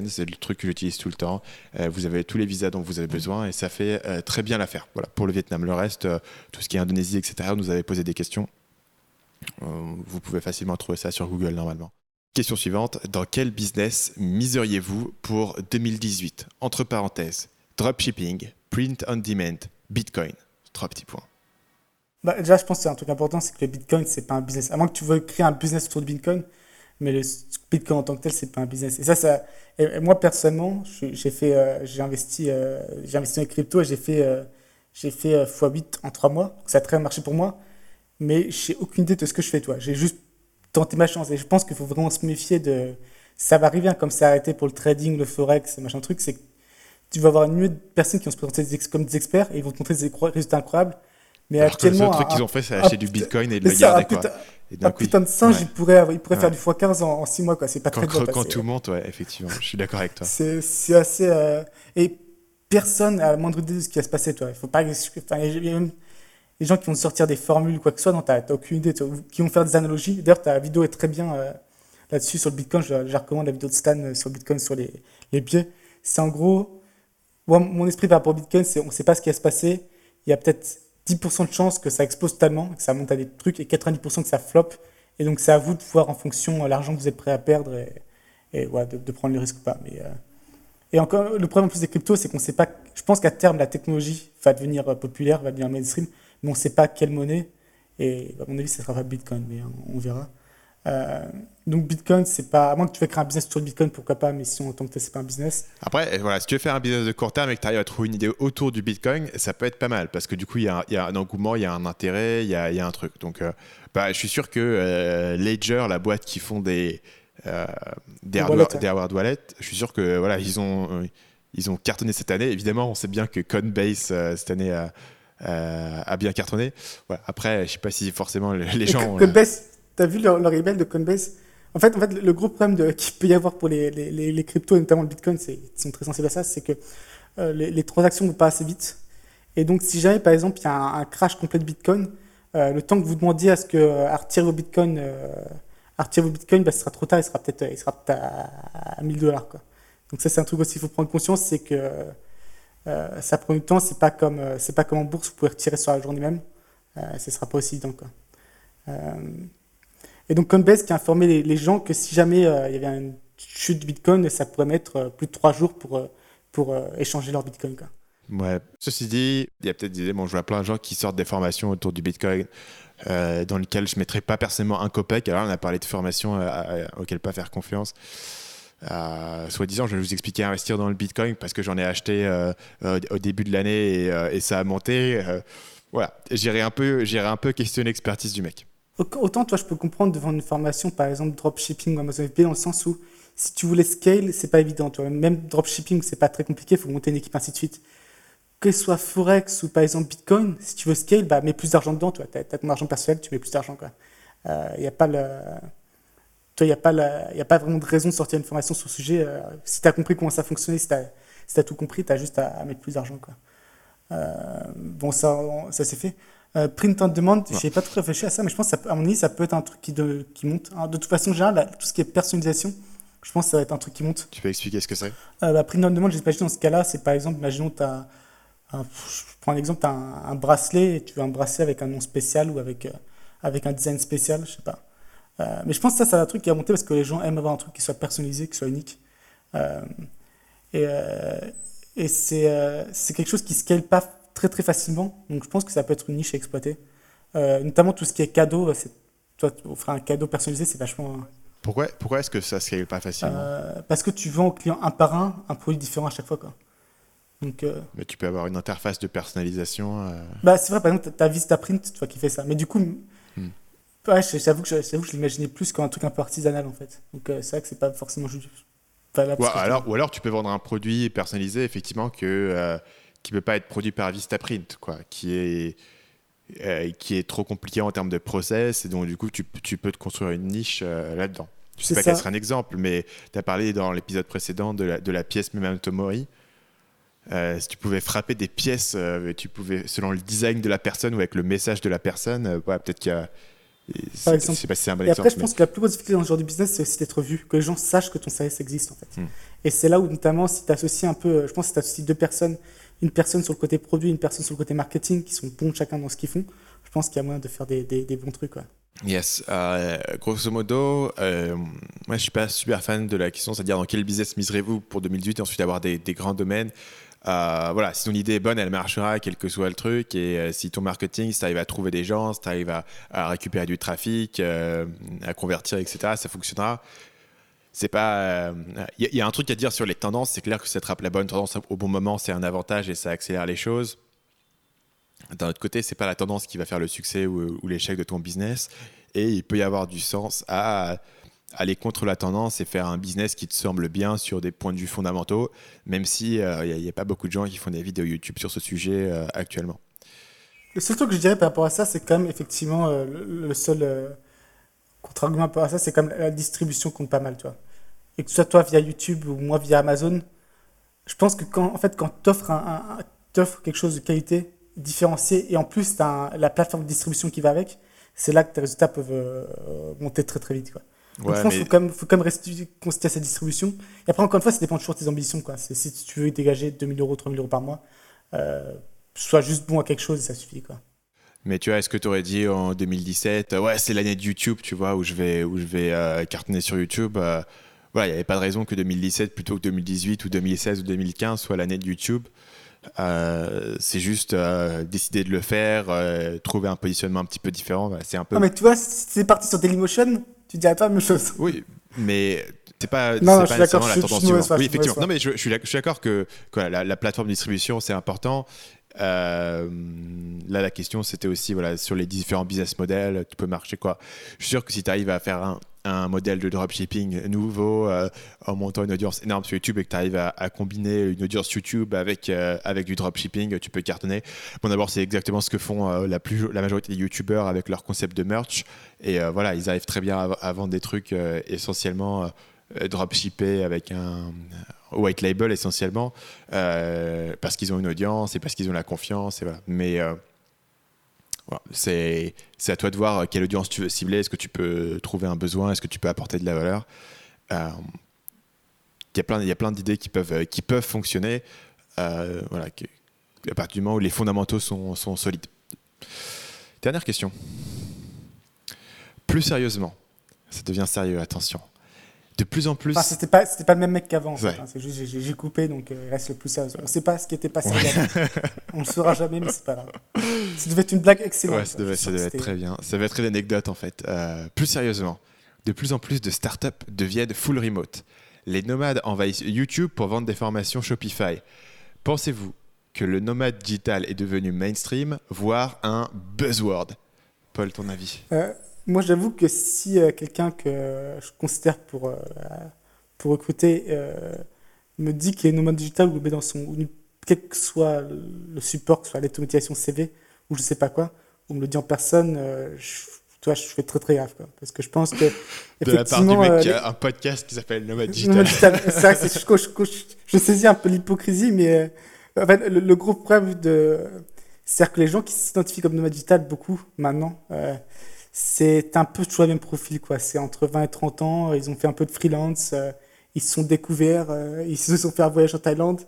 Speaker 1: c'est le truc que j'utilise tout le temps. Euh, vous avez tous les visas dont vous avez besoin et ça fait euh, très bien l'affaire. Voilà, pour le Vietnam. Le reste, euh, tout ce qui est Indonésie, etc., nous avez posé des questions. vous pouvez facilement trouver ça sur Google normalement. Question suivante. Dans quel business miseriez-vous pour 2018 Entre parenthèses, dropshipping, print on demand, Bitcoin. Trois petits points.
Speaker 2: Bah, déjà, je pense que c'est un truc important, c'est que le Bitcoin, c'est pas un business. À moins que tu veuilles créer un business autour de Bitcoin, mais le Bitcoin en tant que tel, c'est pas un business. Et ça, ça et moi, personnellement, j'ai fait, euh, j'ai investi, euh, j'ai investi dans les cryptos et j'ai fait, euh, j'ai fait x8 en 3 mois. ça a très bien marché pour moi. Mais j'ai aucune idée de ce que je fais, toi. J'ai juste tenté ma chance. Et je pense qu'il faut vraiment se méfier de. Ça va arriver, hein, comme c'est arrêté pour le trading, le forex, machin truc. C'est tu vas avoir une million de personnes qui vont se présenter comme des experts et ils vont te montrer des résultats incroyables.
Speaker 1: Mais Alors actuellement. Que le seul truc qu'ils ont fait, c'est acheter du bitcoin et de le garder. Quoi.
Speaker 2: un putain de singe, il pourrait, il pourrait faire du x15 en, 6 mois. C'est pas
Speaker 1: quand,
Speaker 2: très
Speaker 1: Quand tout monte, ouais, effectivement. Je suis d'accord avec toi.
Speaker 2: C'est assez. Euh, et personne n'a la moindre idée de ce qui va se passer, toi. Il faut pas. Enfin, il y a même les gens qui vont sortir des formules quoi que ce soit, non, t'as aucune idée. Qui vont faire des analogies. D'ailleurs, ta vidéo est très bien euh, là-dessus sur le bitcoin. Je, je, recommande la vidéo de Stan euh, sur le bitcoin, sur les, les biais. C'est en gros. Moi, mon esprit par rapport au bitcoin, c'est on ne sait pas ce qui va se passer. Il y a peut-être 10% de chance que ça explose totalement, que ça monte à des trucs, et 90% que ça floppe. Et donc, c'est à vous de voir en fonction de l'argent que vous êtes prêt à perdre et, de, prendre le risque ou pas. Mais, euh, Et encore, le problème en plus des cryptos, c'est qu'on ne sait pas. Je pense qu'à terme, la technologie va devenir euh, populaire, va devenir mainstream, mais on ne sait pas quelle monnaie. Et à mon avis, ce sera pas Bitcoin, mais on verra. Euh, donc Bitcoin, c'est pas. À moins que tu veux créer un business sur le Bitcoin, pourquoi pas, mais si en tant que c'est pas un business.
Speaker 1: Après, voilà, si tu veux faire un business de court terme et que tu arrives à trouver une idée autour du Bitcoin, ça peut être pas mal parce que du coup, il y, a, un engouement, il y a un intérêt, il y a, un truc. Donc, euh, bah, je suis sûr que euh, Ledger, la boîte qui font des, des, hardware, wallets, je suis sûr que voilà, ils ont, ils ont cartonné cette année. Évidemment, on sait bien que Coinbase cette année a a bien cartonné. Après, je sais pas si forcément les gens.
Speaker 2: Coinbase, tu as vu leur, leur, email de Coinbase? En fait, en fait, le gros problème qu'il peut y avoir pour les, les, les, cryptos, et notamment le Bitcoin, ils sont très sensibles à ça, c'est que les, transactions ne vont pas assez vite. Et donc, si jamais, par exemple, il y a un, crash complet de Bitcoin, le temps que vous demandiez à ce que à retirer vos Bitcoins, vos bah, ce sera trop tard, il sera peut-être à, à 1000 dollars. Donc ça, c'est un truc aussi qu'il faut prendre conscience, c'est que euh, ça prend du temps, c'est pas comme euh, c'est pas comme en bourse, vous pouvez retirer sur la journée même, euh, ce sera pas aussi évident. Et donc Coinbase qui a informé les, gens que si jamais il y avait une chute de Bitcoin, ça pourrait mettre plus de trois jours pour, pour échanger leur Bitcoin.
Speaker 1: Ouais. Ceci dit, il y a peut-être des bon, je vois plein de gens qui sortent des formations autour du Bitcoin dans lesquelles je ne mettrais pas personnellement un copec. Alors on a parlé de formations auxquelles pas faire confiance. Euh, soi-disant, je vais vous expliquer investir dans le Bitcoin parce que j'en ai acheté euh, au début de l'année et, euh, ça a monté. voilà, j'irai un j'irai un peu questionner l'expertise du mec.
Speaker 2: Autant, toi, je peux comprendre devant une formation, par exemple dropshipping ou Amazon FBA, dans le sens où si tu voulais scale, c'est pas évident. Même dropshipping, c'est pas très compliqué, il faut monter une équipe, ainsi de suite. Que ce soit Forex ou par exemple Bitcoin, si tu veux scale, bah, mets plus d'argent dedans. Tu as, ton argent personnel, tu mets plus d'argent. Il n'y a pas le a, pas a pas vraiment de raison de sortir une formation sur ce sujet. Euh, si tu as compris comment ça fonctionnait, si tu as, tout compris, tu as juste à, mettre plus d'argent. Euh, bon, ça, ça c'est fait. Euh, print on demand, je n'ai pas trop réfléchi à ça, mais je pense que à mon avis, ça peut être un truc qui, de, qui monte. de toute façon, général, tout ce qui est personnalisation, je pense que ça va être un truc qui monte.
Speaker 1: Tu peux expliquer ce que c'est?
Speaker 2: Bah, Print on demand, j'imagine dans ce cas-là, c'est par exemple, imaginons, tu as. je prends un exemple, tu as un, bracelet et tu veux un bracelet avec un nom spécial ou avec, avec un design spécial, je sais pas. Euh, mais je pense que ça, c'est un truc qui a monté parce que les gens aiment avoir un truc qui soit personnalisé, qui soit unique. Euh, et, euh, et c'est, c'est quelque chose qui ne scale pas très très facilement. Donc je pense que ça peut être une niche à exploiter. notamment tout ce qui est cadeau. C'est, toi, offrir un cadeau personnalisé, c'est vachement.
Speaker 1: Pourquoi, pourquoi est-ce que ça ne scale pas facilement?
Speaker 2: Parce que tu vends au client un par un un produit différent à chaque fois. Quoi. Donc,
Speaker 1: Mais tu peux avoir une interface de personnalisation.
Speaker 2: Bah, c'est vrai, par exemple, tu as Vistaprint toi, qui fait ça. Mais du coup, hmm. Ouais, j'avoue que je, que je l'imaginais plus comme un truc un peu artisanal en fait. Donc euh, c'est vrai que c'est pas forcément juste.
Speaker 1: Ou alors, ou alors tu peux vendre un produit personnalisé effectivement que, euh, qui ne peut pas être produit par Vistaprint, quoi, qui est, euh, qui est trop compliqué en termes de process et donc du coup tu, tu peux te construire une niche là-dedans. Je sais pas quel serait un exemple, mais tu as parlé dans l'épisode précédent de la, de la pièce Memento Mori. si tu pouvais frapper des pièces, tu pouvais, selon le design de la personne ou avec le message de la personne, peut-être qu'il y a
Speaker 2: par exemple. Je sais pas si c'est un bon et après, je pense que la plus grosse difficulté dans ce genre de business, c'est aussi d'être vu, que les gens sachent que ton service existe en fait. Hmm. Et c'est là où, notamment, si tu associes un peu, je pense que si tu associes deux personnes, une personne sur le côté produit, une personne sur le côté marketing, qui sont bons chacun dans ce qu'ils font, je pense qu'il y a moyen de faire des, bons trucs.
Speaker 1: Yes. Euh, grosso modo, euh, moi je suis pas super fan de la question, c'est-à-dire dans quel business miserez-vous pour 2018 et ensuite avoir des, grands domaines. Euh, voilà, si ton idée est bonne, elle marchera, quel que soit le truc. Et euh, si ton marketing, si tu arrives à trouver des gens, si tu arrives à, récupérer du trafic, à convertir, etc., ça fonctionnera. C'est pas. Il y, a un truc à dire sur les tendances. C'est clair que si tu la bonne tendance au bon moment, c'est un avantage et ça accélère les choses. D'un autre côté, c'est pas la tendance qui va faire le succès ou, l'échec de ton business. Et il peut y avoir du sens à aller contre la tendance et faire un business qui te semble bien sur des points de vue fondamentaux, même si il euh, n'y a, pas beaucoup de gens qui font des vidéos YouTube sur ce sujet euh, actuellement.
Speaker 2: Le seul truc que je dirais par rapport à ça, c'est quand même effectivement euh, le, seul contre-argument par rapport à ça, c'est même la distribution compte pas mal, toi. Et que ce soit toi via YouTube ou moi via Amazon, je pense que quand, en fait, quand tu offres, un, quelque chose de qualité, différencié, et en plus tu as la plateforme de distribution qui va avec, c'est là que tes résultats peuvent monter très très vite. Quoi. Donc, je pense qu'il faut, quand même, faut quand même rester sa distribution. Et après, encore une fois, ça dépend toujours de tes ambitions. Quoi. Si tu veux dégager 2000 euros, 3000 euros par mois, euh, sois juste bon à quelque chose et ça suffit. Quoi.
Speaker 1: Mais tu vois, est-ce que tu aurais dit en 2017, ouais, c'est l'année de YouTube, tu vois, où je vais, où je vais euh, cartonner sur YouTube euh, Voilà, il n'y avait pas de raison que 2017 plutôt que 2018 ou 2016 ou 2015 soit l'année de YouTube. Euh, c'est juste décider de le faire, trouver un positionnement un petit peu différent. c'est un peu.
Speaker 2: Non, mais tu vois, c'est parti sur Dailymotion, tu à toi la même chose.
Speaker 1: Oui, mais c'est pas, non, pas nécessairement la tendance Oui, effectivement. Non, mais je, je suis d'accord que, la, plateforme de distribution, c'est important. Euh, là, la question, c'était aussi voilà, sur les différents business models, tu peux marcher quoi. Je suis sûr que si tu arrives à faire un, un modèle de dropshipping nouveau euh, en montant une audience énorme sur YouTube et que tu arrives à, combiner une audience YouTube avec, euh, avec du dropshipping, tu peux cartonner. Bon, d'abord, c'est exactement ce que font euh, la, plus, la majorité des YouTubeurs avec leur concept de merch. Et voilà, ils arrivent très bien à, vendre des trucs essentiellement dropshippés avec un white label essentiellement parce qu'ils ont une audience et parce qu'ils ont la confiance. Et voilà. Mais c'est à toi de voir quelle audience tu veux cibler. Est-ce que tu peux trouver un besoin? Est-ce que tu peux apporter de la valeur? Euh, Il y a plein, d'idées qui peuvent, fonctionner euh, voilà, à partir du moment où les fondamentaux sont solides. Dernière question. Plus sérieusement, ça devient sérieux, attention de plus en plus.
Speaker 2: Enfin, c'était pas, c'était pas le même mec qu'avant. Hein. C'est juste, j'ai, coupé, donc euh, il reste le plus sérieux. On sait pas ce qui était passé. On le saura jamais, mais c'est pas grave. Ça devait être une blague excellente.
Speaker 1: Ouais, ça devait, ça devait être très bien. Ça devait être une anecdote en fait. Euh, plus sérieusement, de plus en plus de startups deviennent full remote. Les nomades envahissent YouTube pour vendre des formations Shopify. Pensez-vous que le nomade digital est devenu mainstream, voire un buzzword? Paul, ton avis?
Speaker 2: Euh, moi, j'avoue que si euh, quelqu'un que je considère pour, euh, pour recruter euh, me dit qu'il est nomade digital ou dans son. quel que soit le support, que ce soit l'automatisation CV ou je sais pas quoi, ou me le dit en personne, je, toi, je fais très très grave. Quoi, parce que je pense que.
Speaker 1: De la part du mec qui a un podcast qui s'appelle Nomade Digital.
Speaker 2: je, je, saisis un peu l'hypocrisie, mais en fait, le, gros problème de. C'est-à-dire que les gens qui s'identifient comme nomade digital, beaucoup maintenant, c'est un peu toujours le même profil. quoi. C'est entre 20 et 30 ans, ils ont fait un peu de freelance, euh, ils se sont découverts, euh, ils se sont fait un voyage en Thaïlande.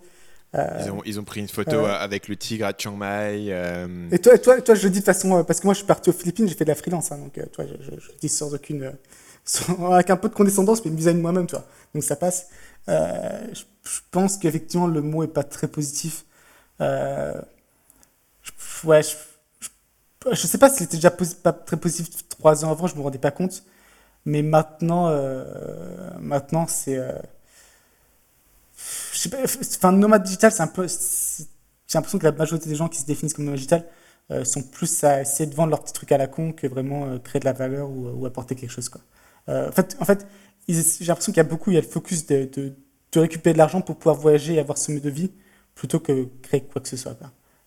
Speaker 1: Euh, ils, ont, ils, ont, pris une photo avec le tigre à Chiang Mai.
Speaker 2: Et toi, toi, toi, je dis de façon. parce que moi, je suis parti aux Philippines, j'ai fait de la freelance. Hein, donc, toi, je, je, dis sans aucune. avec un peu de condescendance, mais une vis de moi-même, toi. Donc, ça passe. Je, je, pense qu'effectivement, le mot est pas très positif. ouais, je sais pas si c'était déjà pas très positif trois ans avant, je me rendais pas compte. Mais maintenant, euh, maintenant c'est. Euh, je sais pas, enfin, nomade digital, c'est un peu. J'ai l'impression que la majorité des gens qui se définissent comme nomade digital euh, sont plus à essayer de vendre leurs petits trucs à la con que vraiment créer de la valeur ou, apporter quelque chose. Quoi. en fait, en fait j'ai l'impression qu'il y a beaucoup, il y a le focus de récupérer de l'argent pour pouvoir voyager et avoir ce mode de vie plutôt que créer quoi que ce soit.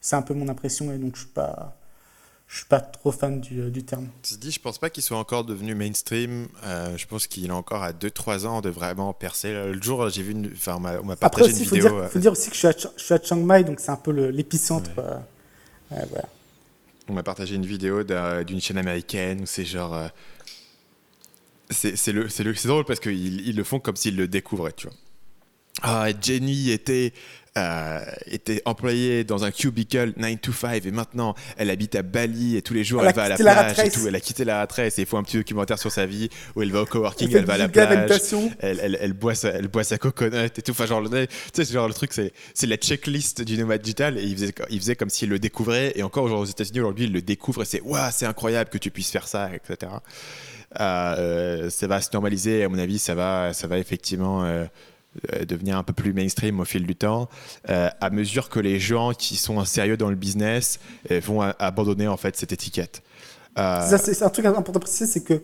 Speaker 2: C'est un peu mon impression et donc je suis pas je suis pas trop fan du, euh, du terme.
Speaker 1: Tu dis, je pense pas qu'il soit encore devenu mainstream. Euh, je pense qu'il est encore à 2-3 ans de vraiment percer. Le jour, j'ai vu une, enfin, on m'a partagé une vidéo.
Speaker 2: Il faut, dire aussi que je suis à, je suis à Chiang Mai, donc c'est un peu l'épicentre. Euh, voilà.
Speaker 1: On m'a partagé une vidéo d'une chaîne américaine où c'est genre. c'est le, c'est drôle parce qu'ils ils le font comme s'ils le découvraient, tu vois. Ah, Jenny était euh, était employée dans un cubicle 9 to 5 et maintenant elle habite à Bali et tous les jours elle, va à la plage et tout. Elle a quitté la retraite et il faut un petit documentaire sur sa vie où elle va au coworking, elle, elle va à la plage, elle, elle, elle, boit sa, elle boit sa coconut et tout. Enfin, genre, tu sais, genre le truc, c'est, c'est la checklist du nomade digital et il faisait, il faisait comme s'il le découvrait et encore aux États-Unis aujourd'hui il le découvre et c'est waouh, c'est incroyable que tu puisses faire ça, etc. Euh, ça va se normaliser, à mon avis, ça va, ça va effectivement. Euh, devenir un peu plus mainstream au fil du temps, euh, à mesure que les gens qui sont sérieux dans le business euh, vont abandonner en fait cette étiquette.
Speaker 2: c'est un truc important à préciser, c'est que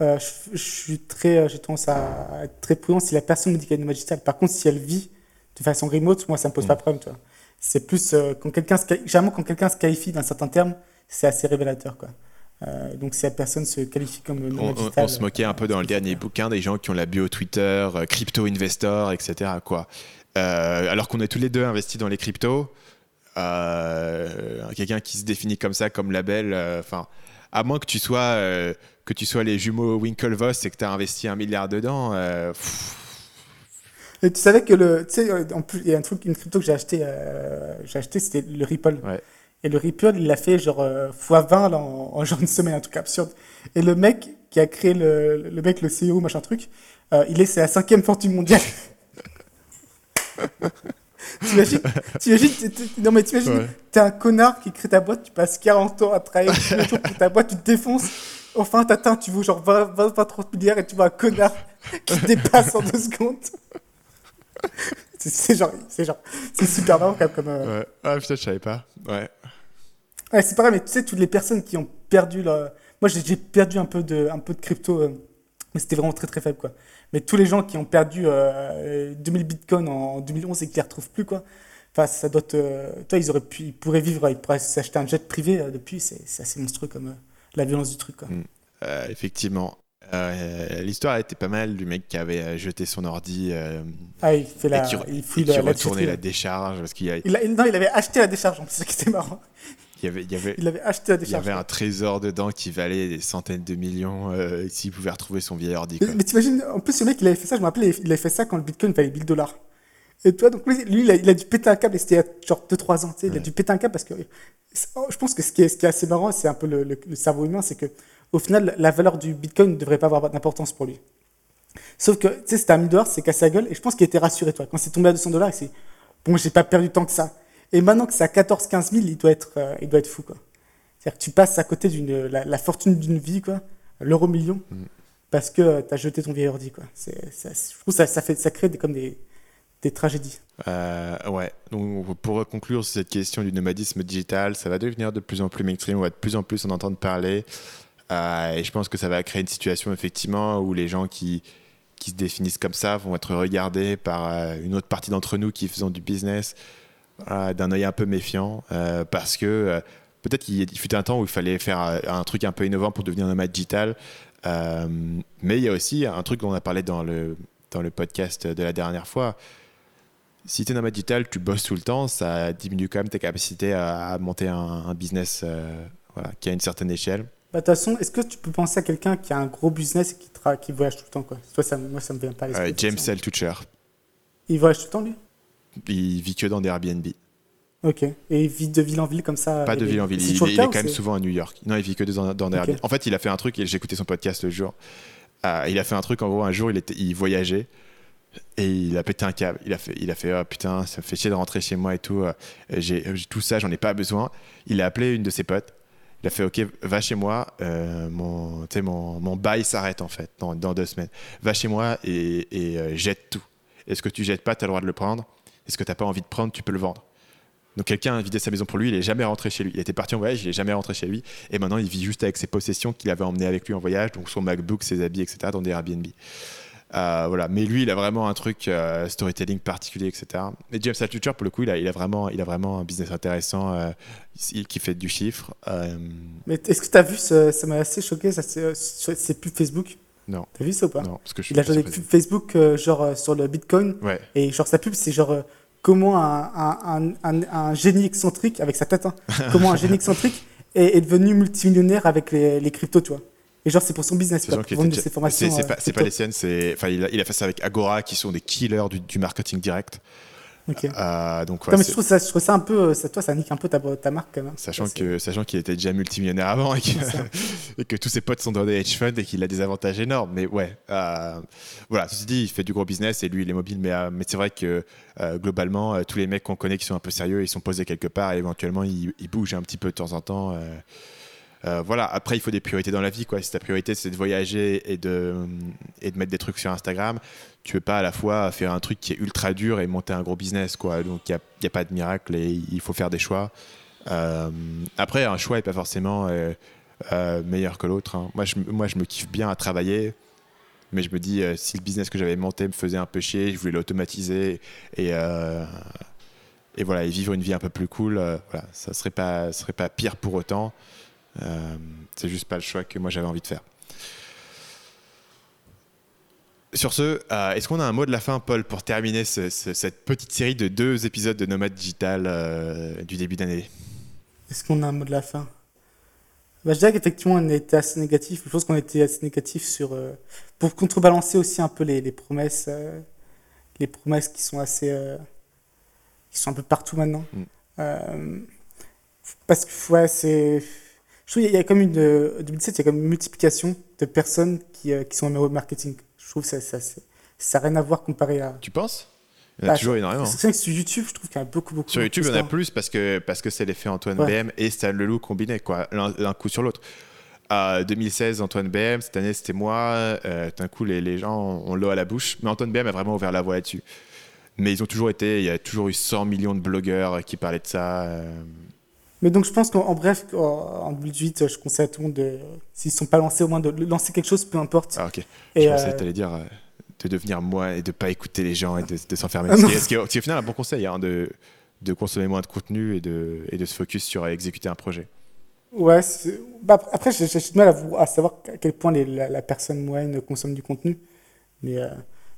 Speaker 2: je, suis très, j'ai tendance à être très prudent si la personne me dit qu'elle est digital. Par contre, si elle vit de façon remote, moi, ça me pose pas de mm. problème. C'est plus quand quelqu'un, généralement quand quelqu'un se qualifie d'un certain terme, c'est assez révélateur, quoi. Euh, donc si la personne se qualifie comme
Speaker 1: on, on, se moquait un peu dans le dernier bouquin des gens qui ont la bio Twitter, euh, crypto investor, etc. Quoi. Euh, alors qu'on est tous les deux investis dans les cryptos, quelqu'un qui se définit comme ça, comme label, enfin, à moins que tu sois que tu sois les jumeaux Winklevoss et que tu as investi un milliard dedans.
Speaker 2: Et tu savais que le, tu sais, il y a un truc, une crypto que j'ai acheté, j'ai acheté, c'était le Ripple. Ouais. Et le Ripple, il l'a fait genre euh, x20 en, genre une semaine, un truc absurde. Et le mec qui a créé le, le mec, le CEO, machin truc, euh, il est, c'est la cinquième fortune mondiale. t'imagines, t'imagines, non mais t'imagines, t'es un connard qui crée ta boîte, tu passes 40 ans à travailler pour ta boîte, tu te défonces. Enfin, t'atteins, tu veux genre 20, 20, 20, 30 milliards et tu vois un connard qui te dépasse en deux secondes. c'est genre, c'est genre, c'est super marrant quand même. Comme,
Speaker 1: euh, Ouais. Ah putain, je savais pas. Ouais.
Speaker 2: Ouais, c'est pareil, mais tu sais, toutes les personnes qui ont perdu leur... Moi, j'ai perdu un peu de, un peu de crypto euh, Mais c'était vraiment très très faible, quoi. Mais tous les gens qui ont perdu 2000 bitcoins en 2011 et qui les retrouvent plus, quoi. Enfin, ça doit Toi, ils auraient pu, ils pourraient vivre, ils pourraient s'acheter un jet privé depuis. C'est assez monstrueux comme la violence du truc, quoi. Mm.
Speaker 1: effectivement. Euh, l'histoire était pas mal du mec qui avait euh, jeté son ordi euh,
Speaker 2: ah, il fait la,
Speaker 1: et qui,
Speaker 2: il
Speaker 1: fouille la, retournait la décharge parce qu'il a...
Speaker 2: il non il avait acheté la décharge c'est ça qui était marrant.
Speaker 1: Il, y avait, il, y avait,
Speaker 2: il avait acheté la décharge
Speaker 1: il y avait un trésor dedans qui valait des centaines de millions s'il pouvait retrouver son vieil ordi
Speaker 2: quoi. mais, t'imagines en plus ce mec il avait fait ça je me rappelle il avait fait ça quand le bitcoin valait 1000 dollars. Et toi donc lui, il, a, il, a, dû péter un câble et c'était genre 2-3 ans tu sais, il a dû péter un câble parce que je pense que ce qui est, ce qui est assez marrant c'est un peu le, le cerveau humain c'est que au final, la valeur du Bitcoin ne devrait pas avoir d'importance pour lui. Sauf que, tu sais, c'était à 1000 dollars, c'est cassé sa gueule, et je pense qu'il était rassuré, toi. Quand c'est tombé à 200 dollars, il s'est bon, j'ai pas perdu tant que ça. Et maintenant que c'est à 14, 15 000, il doit être, euh, il doit être fou, quoi. C'est-à-dire que tu passes à côté d'une, la, fortune d'une vie, quoi, l'euro million, mm. parce que euh, tu as jeté ton vieil ordi, quoi. C'est, je trouve ça, ça, fait, ça crée des, comme des, des tragédies.
Speaker 1: Euh, ouais, donc pour conclure sur cette question du nomadisme digital, ça va devenir de plus en plus mainstream, on va de plus en plus en entendre parler. Euh, et je pense que ça va créer une situation effectivement où les gens qui, qui se définissent comme ça vont être regardés par euh, une autre partie d'entre nous qui faisons du business d'un œil un peu méfiant euh, parce que peut-être qu'il fut un temps où il fallait faire un truc un peu innovant pour devenir nomade digital. mais il y a aussi un truc dont on a parlé dans le, dans le podcast de la dernière fois. Si tu es nomade digital, tu bosses tout le temps, ça diminue quand même tes capacités à, monter un, un business voilà, qui a une certaine échelle.
Speaker 2: Bah, de toute façon, est-ce que tu peux penser à quelqu'un qui a un gros business et qui, qui voyage tout le temps quoi? Toi, ça, Moi, ça me vient pas à
Speaker 1: l'esprit. James L. Tucher.
Speaker 2: Il voyage tout le temps, lui?
Speaker 1: Il vit que dans des Airbnb.
Speaker 2: Ok. Et il vit de ville en ville comme ça
Speaker 1: Pas de ville en ville. Il, est, quand même souvent à New York. Non, il vit que dans, dans des Airbnb. En fait, il a fait un truc, j'ai écouté son podcast le jour. Euh, il a fait un truc, en gros, un jour, il, était, il voyageait et il a pété un câble. Il a fait, il a fait oh, putain, ça me fait chier de rentrer chez moi et tout. Euh, j'ai tout ça, j'en ai pas besoin. Il a appelé une de ses potes il a fait Ok, va chez moi, euh, mon, mon, bail s'arrête en fait dans, deux semaines. Va chez moi et, euh, jette tout. Est-ce que tu jettes pas, tu as le droit de le prendre. Est-ce que tu pas envie de prendre, tu peux le vendre. Donc quelqu'un a vidé sa maison pour lui, il n'est jamais rentré chez lui. Il était parti en voyage, il n'est jamais rentré chez lui. Et maintenant, il vit juste avec ses possessions qu'il avait emmenées avec lui en voyage, donc son MacBook, ses habits, etc., dans des Airbnb. Euh, voilà. Mais lui, il a vraiment un truc euh, storytelling particulier, etc. Et James Altucher, pour le coup, il a, il a, vraiment, il a vraiment un business intéressant euh, qui fait du chiffre.
Speaker 2: Mais est-ce que tu as vu, ça m'a assez choqué, ça, c'est plus Facebook?
Speaker 1: Non.
Speaker 2: T'as vu ça ou pas?
Speaker 1: Non, parce que je
Speaker 2: Il a joué des pubs Facebook, genre sur le Bitcoin.
Speaker 1: Ouais.
Speaker 2: Et genre, sa pub, c'est genre comment un, un, un, génie excentrique, avec sa tête, hein, comment un génie excentrique est, est devenu multimillionnaire avec les, les cryptos, tu vois. Et genre, c'est pour son business, pas pour vendre ses formations.
Speaker 1: C'est pas, pas, les siennes, enfin, il, il, a fait ça avec Agora, qui sont des killers du, du marketing direct.
Speaker 2: Ok.
Speaker 1: Euh, donc,
Speaker 2: ouais, mais je trouve, ça, je trouve ça un peu, ça, toi, ça nique un peu ta, ta marque quand même.
Speaker 1: Sachant qu'il était déjà multimillionnaire avant et que, et que, tous ses potes sont dans des hedge funds et qu'il a des avantages énormes. Mais ouais, euh, voilà. Ceci dit, il fait du gros business et lui, il est mobile. Mais, euh, mais c'est vrai que euh, globalement, euh, tous les mecs qu'on connaît qui sont un peu sérieux, ils sont posés quelque part et éventuellement ils, ils bougent un petit peu de temps en temps. Euh, voilà, après, il faut des priorités dans la vie. Quoi. Si ta priorité, c'est de voyager et de, et de mettre des trucs sur Instagram, tu veux pas à la fois faire un truc qui est ultra dur et monter un gros business. Quoi. Donc, il n'y a, a, pas de miracle et il faut faire des choix. Euh, après, un choix n'est pas forcément euh, meilleur que l'autre. Hein. Moi, je, moi, je me kiffe bien à travailler. Mais je me dis, si le business que j'avais monté me faisait un peu chier, je voulais l'automatiser et, et, voilà, et vivre une vie un peu plus cool, voilà, ça serait pas, serait pas pire pour autant. Euh, c'est juste pas le choix que moi j'avais envie de faire. Sur ce, euh, est-ce qu'on a un mot de la fin, Paul, pour terminer cette petite série de deux épisodes de Nomade Digital euh, du début d'année?
Speaker 2: Est-ce qu'on a un mot de la fin? Bah, Je dirais qu'effectivement, on été assez négatif. Je pense qu'on été assez négatif sur, pour contrebalancer aussi un peu les, promesses, les promesses qui sont assez, qui sont un peu partout maintenant. Mm. parce que ouais, c'est je trouve qu'il y a comme une, 2017, il y a comme une multiplication de personnes qui, euh, qui sont en marketing. Je trouve que ça, ça, ça n'a rien à voir comparé à.
Speaker 1: Tu penses? Il y en a bah, toujours énormément.
Speaker 2: C'est vrai que sur YouTube, je trouve qu'il y en a beaucoup, beaucoup.
Speaker 1: Sur YouTube, il y en a plus parce que parce que c'est l'effet Antoine BM et Stan Leloup combiné, quoi, l'un coup sur l'autre. Euh, 2016, Antoine BM, cette année, c'était moi. Euh, D'un coup, les, les gens ont l'eau à la bouche. Mais Antoine BM a vraiment ouvert la voie là-dessus. Mais ils ont toujours été, il y a toujours eu 100 millions de blogueurs qui parlaient de ça. Euh,
Speaker 2: Mais donc, je pense qu'en bref, en 2018, je conseille à tout le monde, de, s'ils ne sont pas lancés, au moins de lancer quelque chose, peu importe.
Speaker 1: Ah, ok. Et je pensais que tu allais dire de devenir moi et de ne pas écouter les gens et de, s'enfermer. Ah, ce, qui est, au final un bon conseil, hein, de, de consommer moins de contenu et de, et de se focus sur exécuter un projet.
Speaker 2: Ouais, bah, après, j'ai du mal à, à, savoir à quel point la, personne moyenne consomme du contenu. Mais, euh,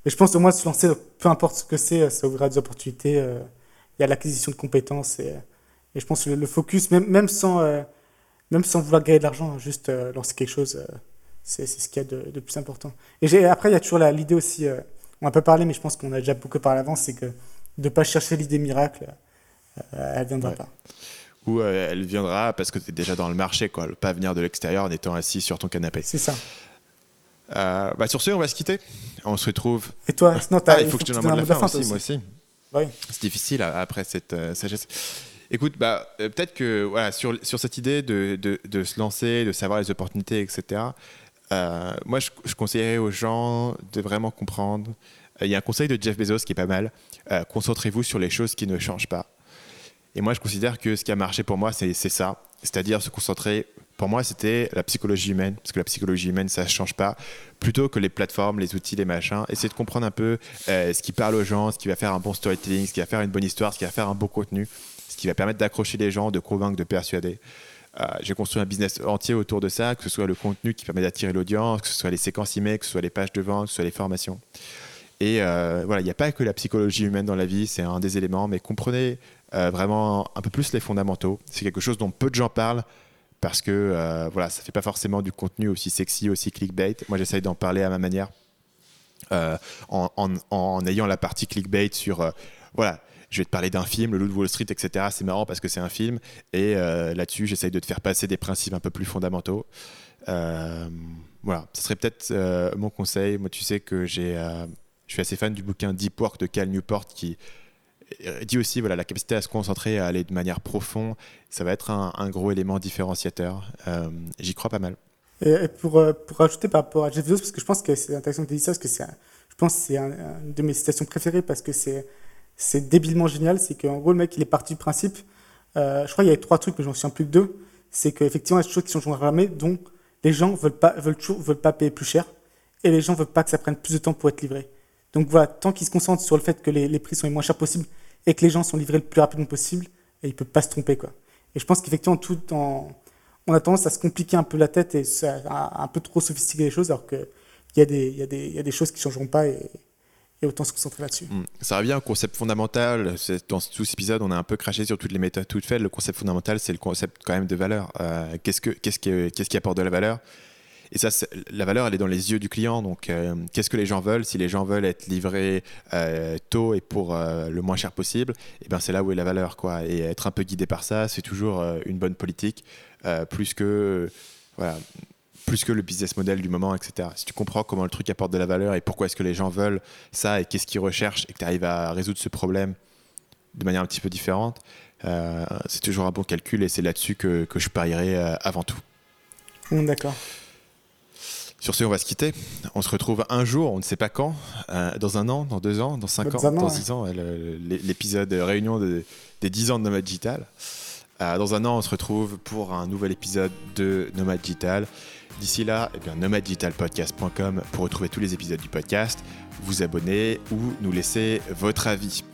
Speaker 2: mais je pense au moins se lancer, peu importe ce que c'est, ça ouvrira des opportunités. Euh, il y a l'acquisition de compétences. Et, et, je pense que le, focus, même, même, sans, euh, même sans vouloir gagner de l'argent, juste lancer quelque chose, c'est ce qu'il y a de, de, plus important. Et après, il y a toujours l'idée aussi, on a pas parlé, mais je pense qu'on a déjà beaucoup parlé avant, c'est que de ne pas chercher l'idée miracle, elle ne viendra pas
Speaker 1: ou euh, elle viendra parce que tu es déjà dans le marché, quoi. Pas venir de l'extérieur en étant assis sur ton canapé.
Speaker 2: C'est ça.
Speaker 1: Euh, bah sur ce, on va se quitter. On se retrouve.
Speaker 2: Et toi,
Speaker 1: sinon, ah, il faut, que je te donne un mot de la fin, aussi, moi aussi. C'est difficile après cette euh, sagesse. Écoute, bah, peut-être que voilà, sur, sur cette idée de, de, se lancer, de savoir les opportunités, etc., moi, je, conseillerais aux gens de vraiment comprendre. Il y a un conseil de Jeff Bezos qui est pas mal. Concentrez-vous sur les choses qui ne changent pas. Et moi, je considère que ce qui a marché pour moi, c'est ça. C'est-à-dire se concentrer. Pour moi, c'était la psychologie humaine, parce que la psychologie humaine, ça ne change pas. Plutôt que les plateformes, les outils, les machins. Essayer de comprendre un peu euh, ce qui parle aux gens, ce qui va faire un bon storytelling, ce qui va faire une bonne histoire, ce qui va faire un beau contenu, ce qui va permettre d'accrocher les gens, de convaincre, de persuader. Euh, j'ai construit un business entier autour de ça, que ce soit le contenu qui permet d'attirer l'audience, que ce soit les séquences email, que ce soit les pages de vente, que ce soit les formations. Et euh, voilà, il n'y a pas que la psychologie humaine dans la vie, c'est un des éléments, mais comprenez euh, vraiment un peu plus les fondamentaux. C'est quelque chose dont peu de gens parlent parce que voilà, ça fait pas forcément du contenu aussi sexy, aussi clickbait. Moi, j'essaye d'en parler à ma manière en, en, ayant la partie clickbait sur voilà. Je vais te parler d'un film, Le Loup de Wall Street, etc. C'est marrant parce que c'est un film. Et là-dessus, j'essaye de te faire passer des principes un peu plus fondamentaux. voilà, ce serait peut-être mon conseil. Moi, tu sais que j'ai, je suis assez fan du bouquin Deep Work de Cal Newport qui dit aussi voilà, la capacité à se concentrer, à aller de manière profonde, ça va être un, gros élément différenciateur. Euh, j'y crois pas mal.
Speaker 2: Et pour, euh, pour ajouter par rapport à Jeff Bezos, parce que je pense que c'est intéressant que tu dises ça, parce que je pense que c'est une de mes citations préférées, parce que c'est, c'est débilement génial. C'est qu'en gros, le mec, il est parti du principe. Euh, je crois qu'il y a trois trucs, mais j'en souviens plus que deux. C'est qu'effectivement, il y a des choses qui sont jamais, dont les gens veulent pas, veulent toujours, veulent pas payer plus cher, et les gens veulent pas que ça prenne plus de temps pour être livré. Donc voilà, tant qu'il se concentre sur le fait que les, prix sont les moins chers possibles et que les gens sont livrés le plus rapidement possible, et il ne peut pas se tromper. Quoi. Et je pense qu'effectivement, tout en, on a tendance à se compliquer un peu la tête et à, un peu trop sophistiquer les choses, alors qu'il y, y, y a des choses qui changeront pas et autant se concentrer là-dessus. Hmm.
Speaker 1: Ça revient au concept fondamental. Dans tout cet épisode, on a un peu craché sur toutes les méthodes toutes faites. Le concept fondamental, c'est le concept quand même de valeur. Euh, qu'est-ce, que, qu'est-ce, qui, qu'est-ce qui apporte de la valeur? Et ça, la valeur, elle est dans les yeux du client. Donc, euh, qu'est-ce que les gens veulent? Si les gens veulent être livrés euh, tôt et pour le moins cher possible, et eh ben c'est là où est la valeur, quoi. Et être un peu guidé par ça, c'est toujours une bonne politique, plus que voilà, plus que le business model du moment, etc. Si tu comprends comment le truc apporte de la valeur et pourquoi est-ce que les gens veulent ça et qu'est-ce qu'ils recherchent et que tu arrives à résoudre ce problème de manière un petit peu différente, c'est toujours un bon calcul et c'est là-dessus que, que je parierai avant tout.
Speaker 2: D'accord.
Speaker 1: Sur ce, on va se quitter. On se retrouve un jour, on ne sait pas quand, euh, dans un an, dans deux ans, dans cinq ans, dans dix ans, l'épisode réunion des dix ans de Nomad Digital. Euh, dans un an, on se retrouve pour un nouvel épisode de Nomad Digital. D'ici là, eh bien, nomaddigitalpodcast.com pour retrouver tous les épisodes du podcast, vous abonner ou nous laisser votre avis.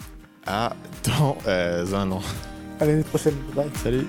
Speaker 1: À dans euh, un an.
Speaker 2: À l'année prochaine. Bye.
Speaker 1: Salut.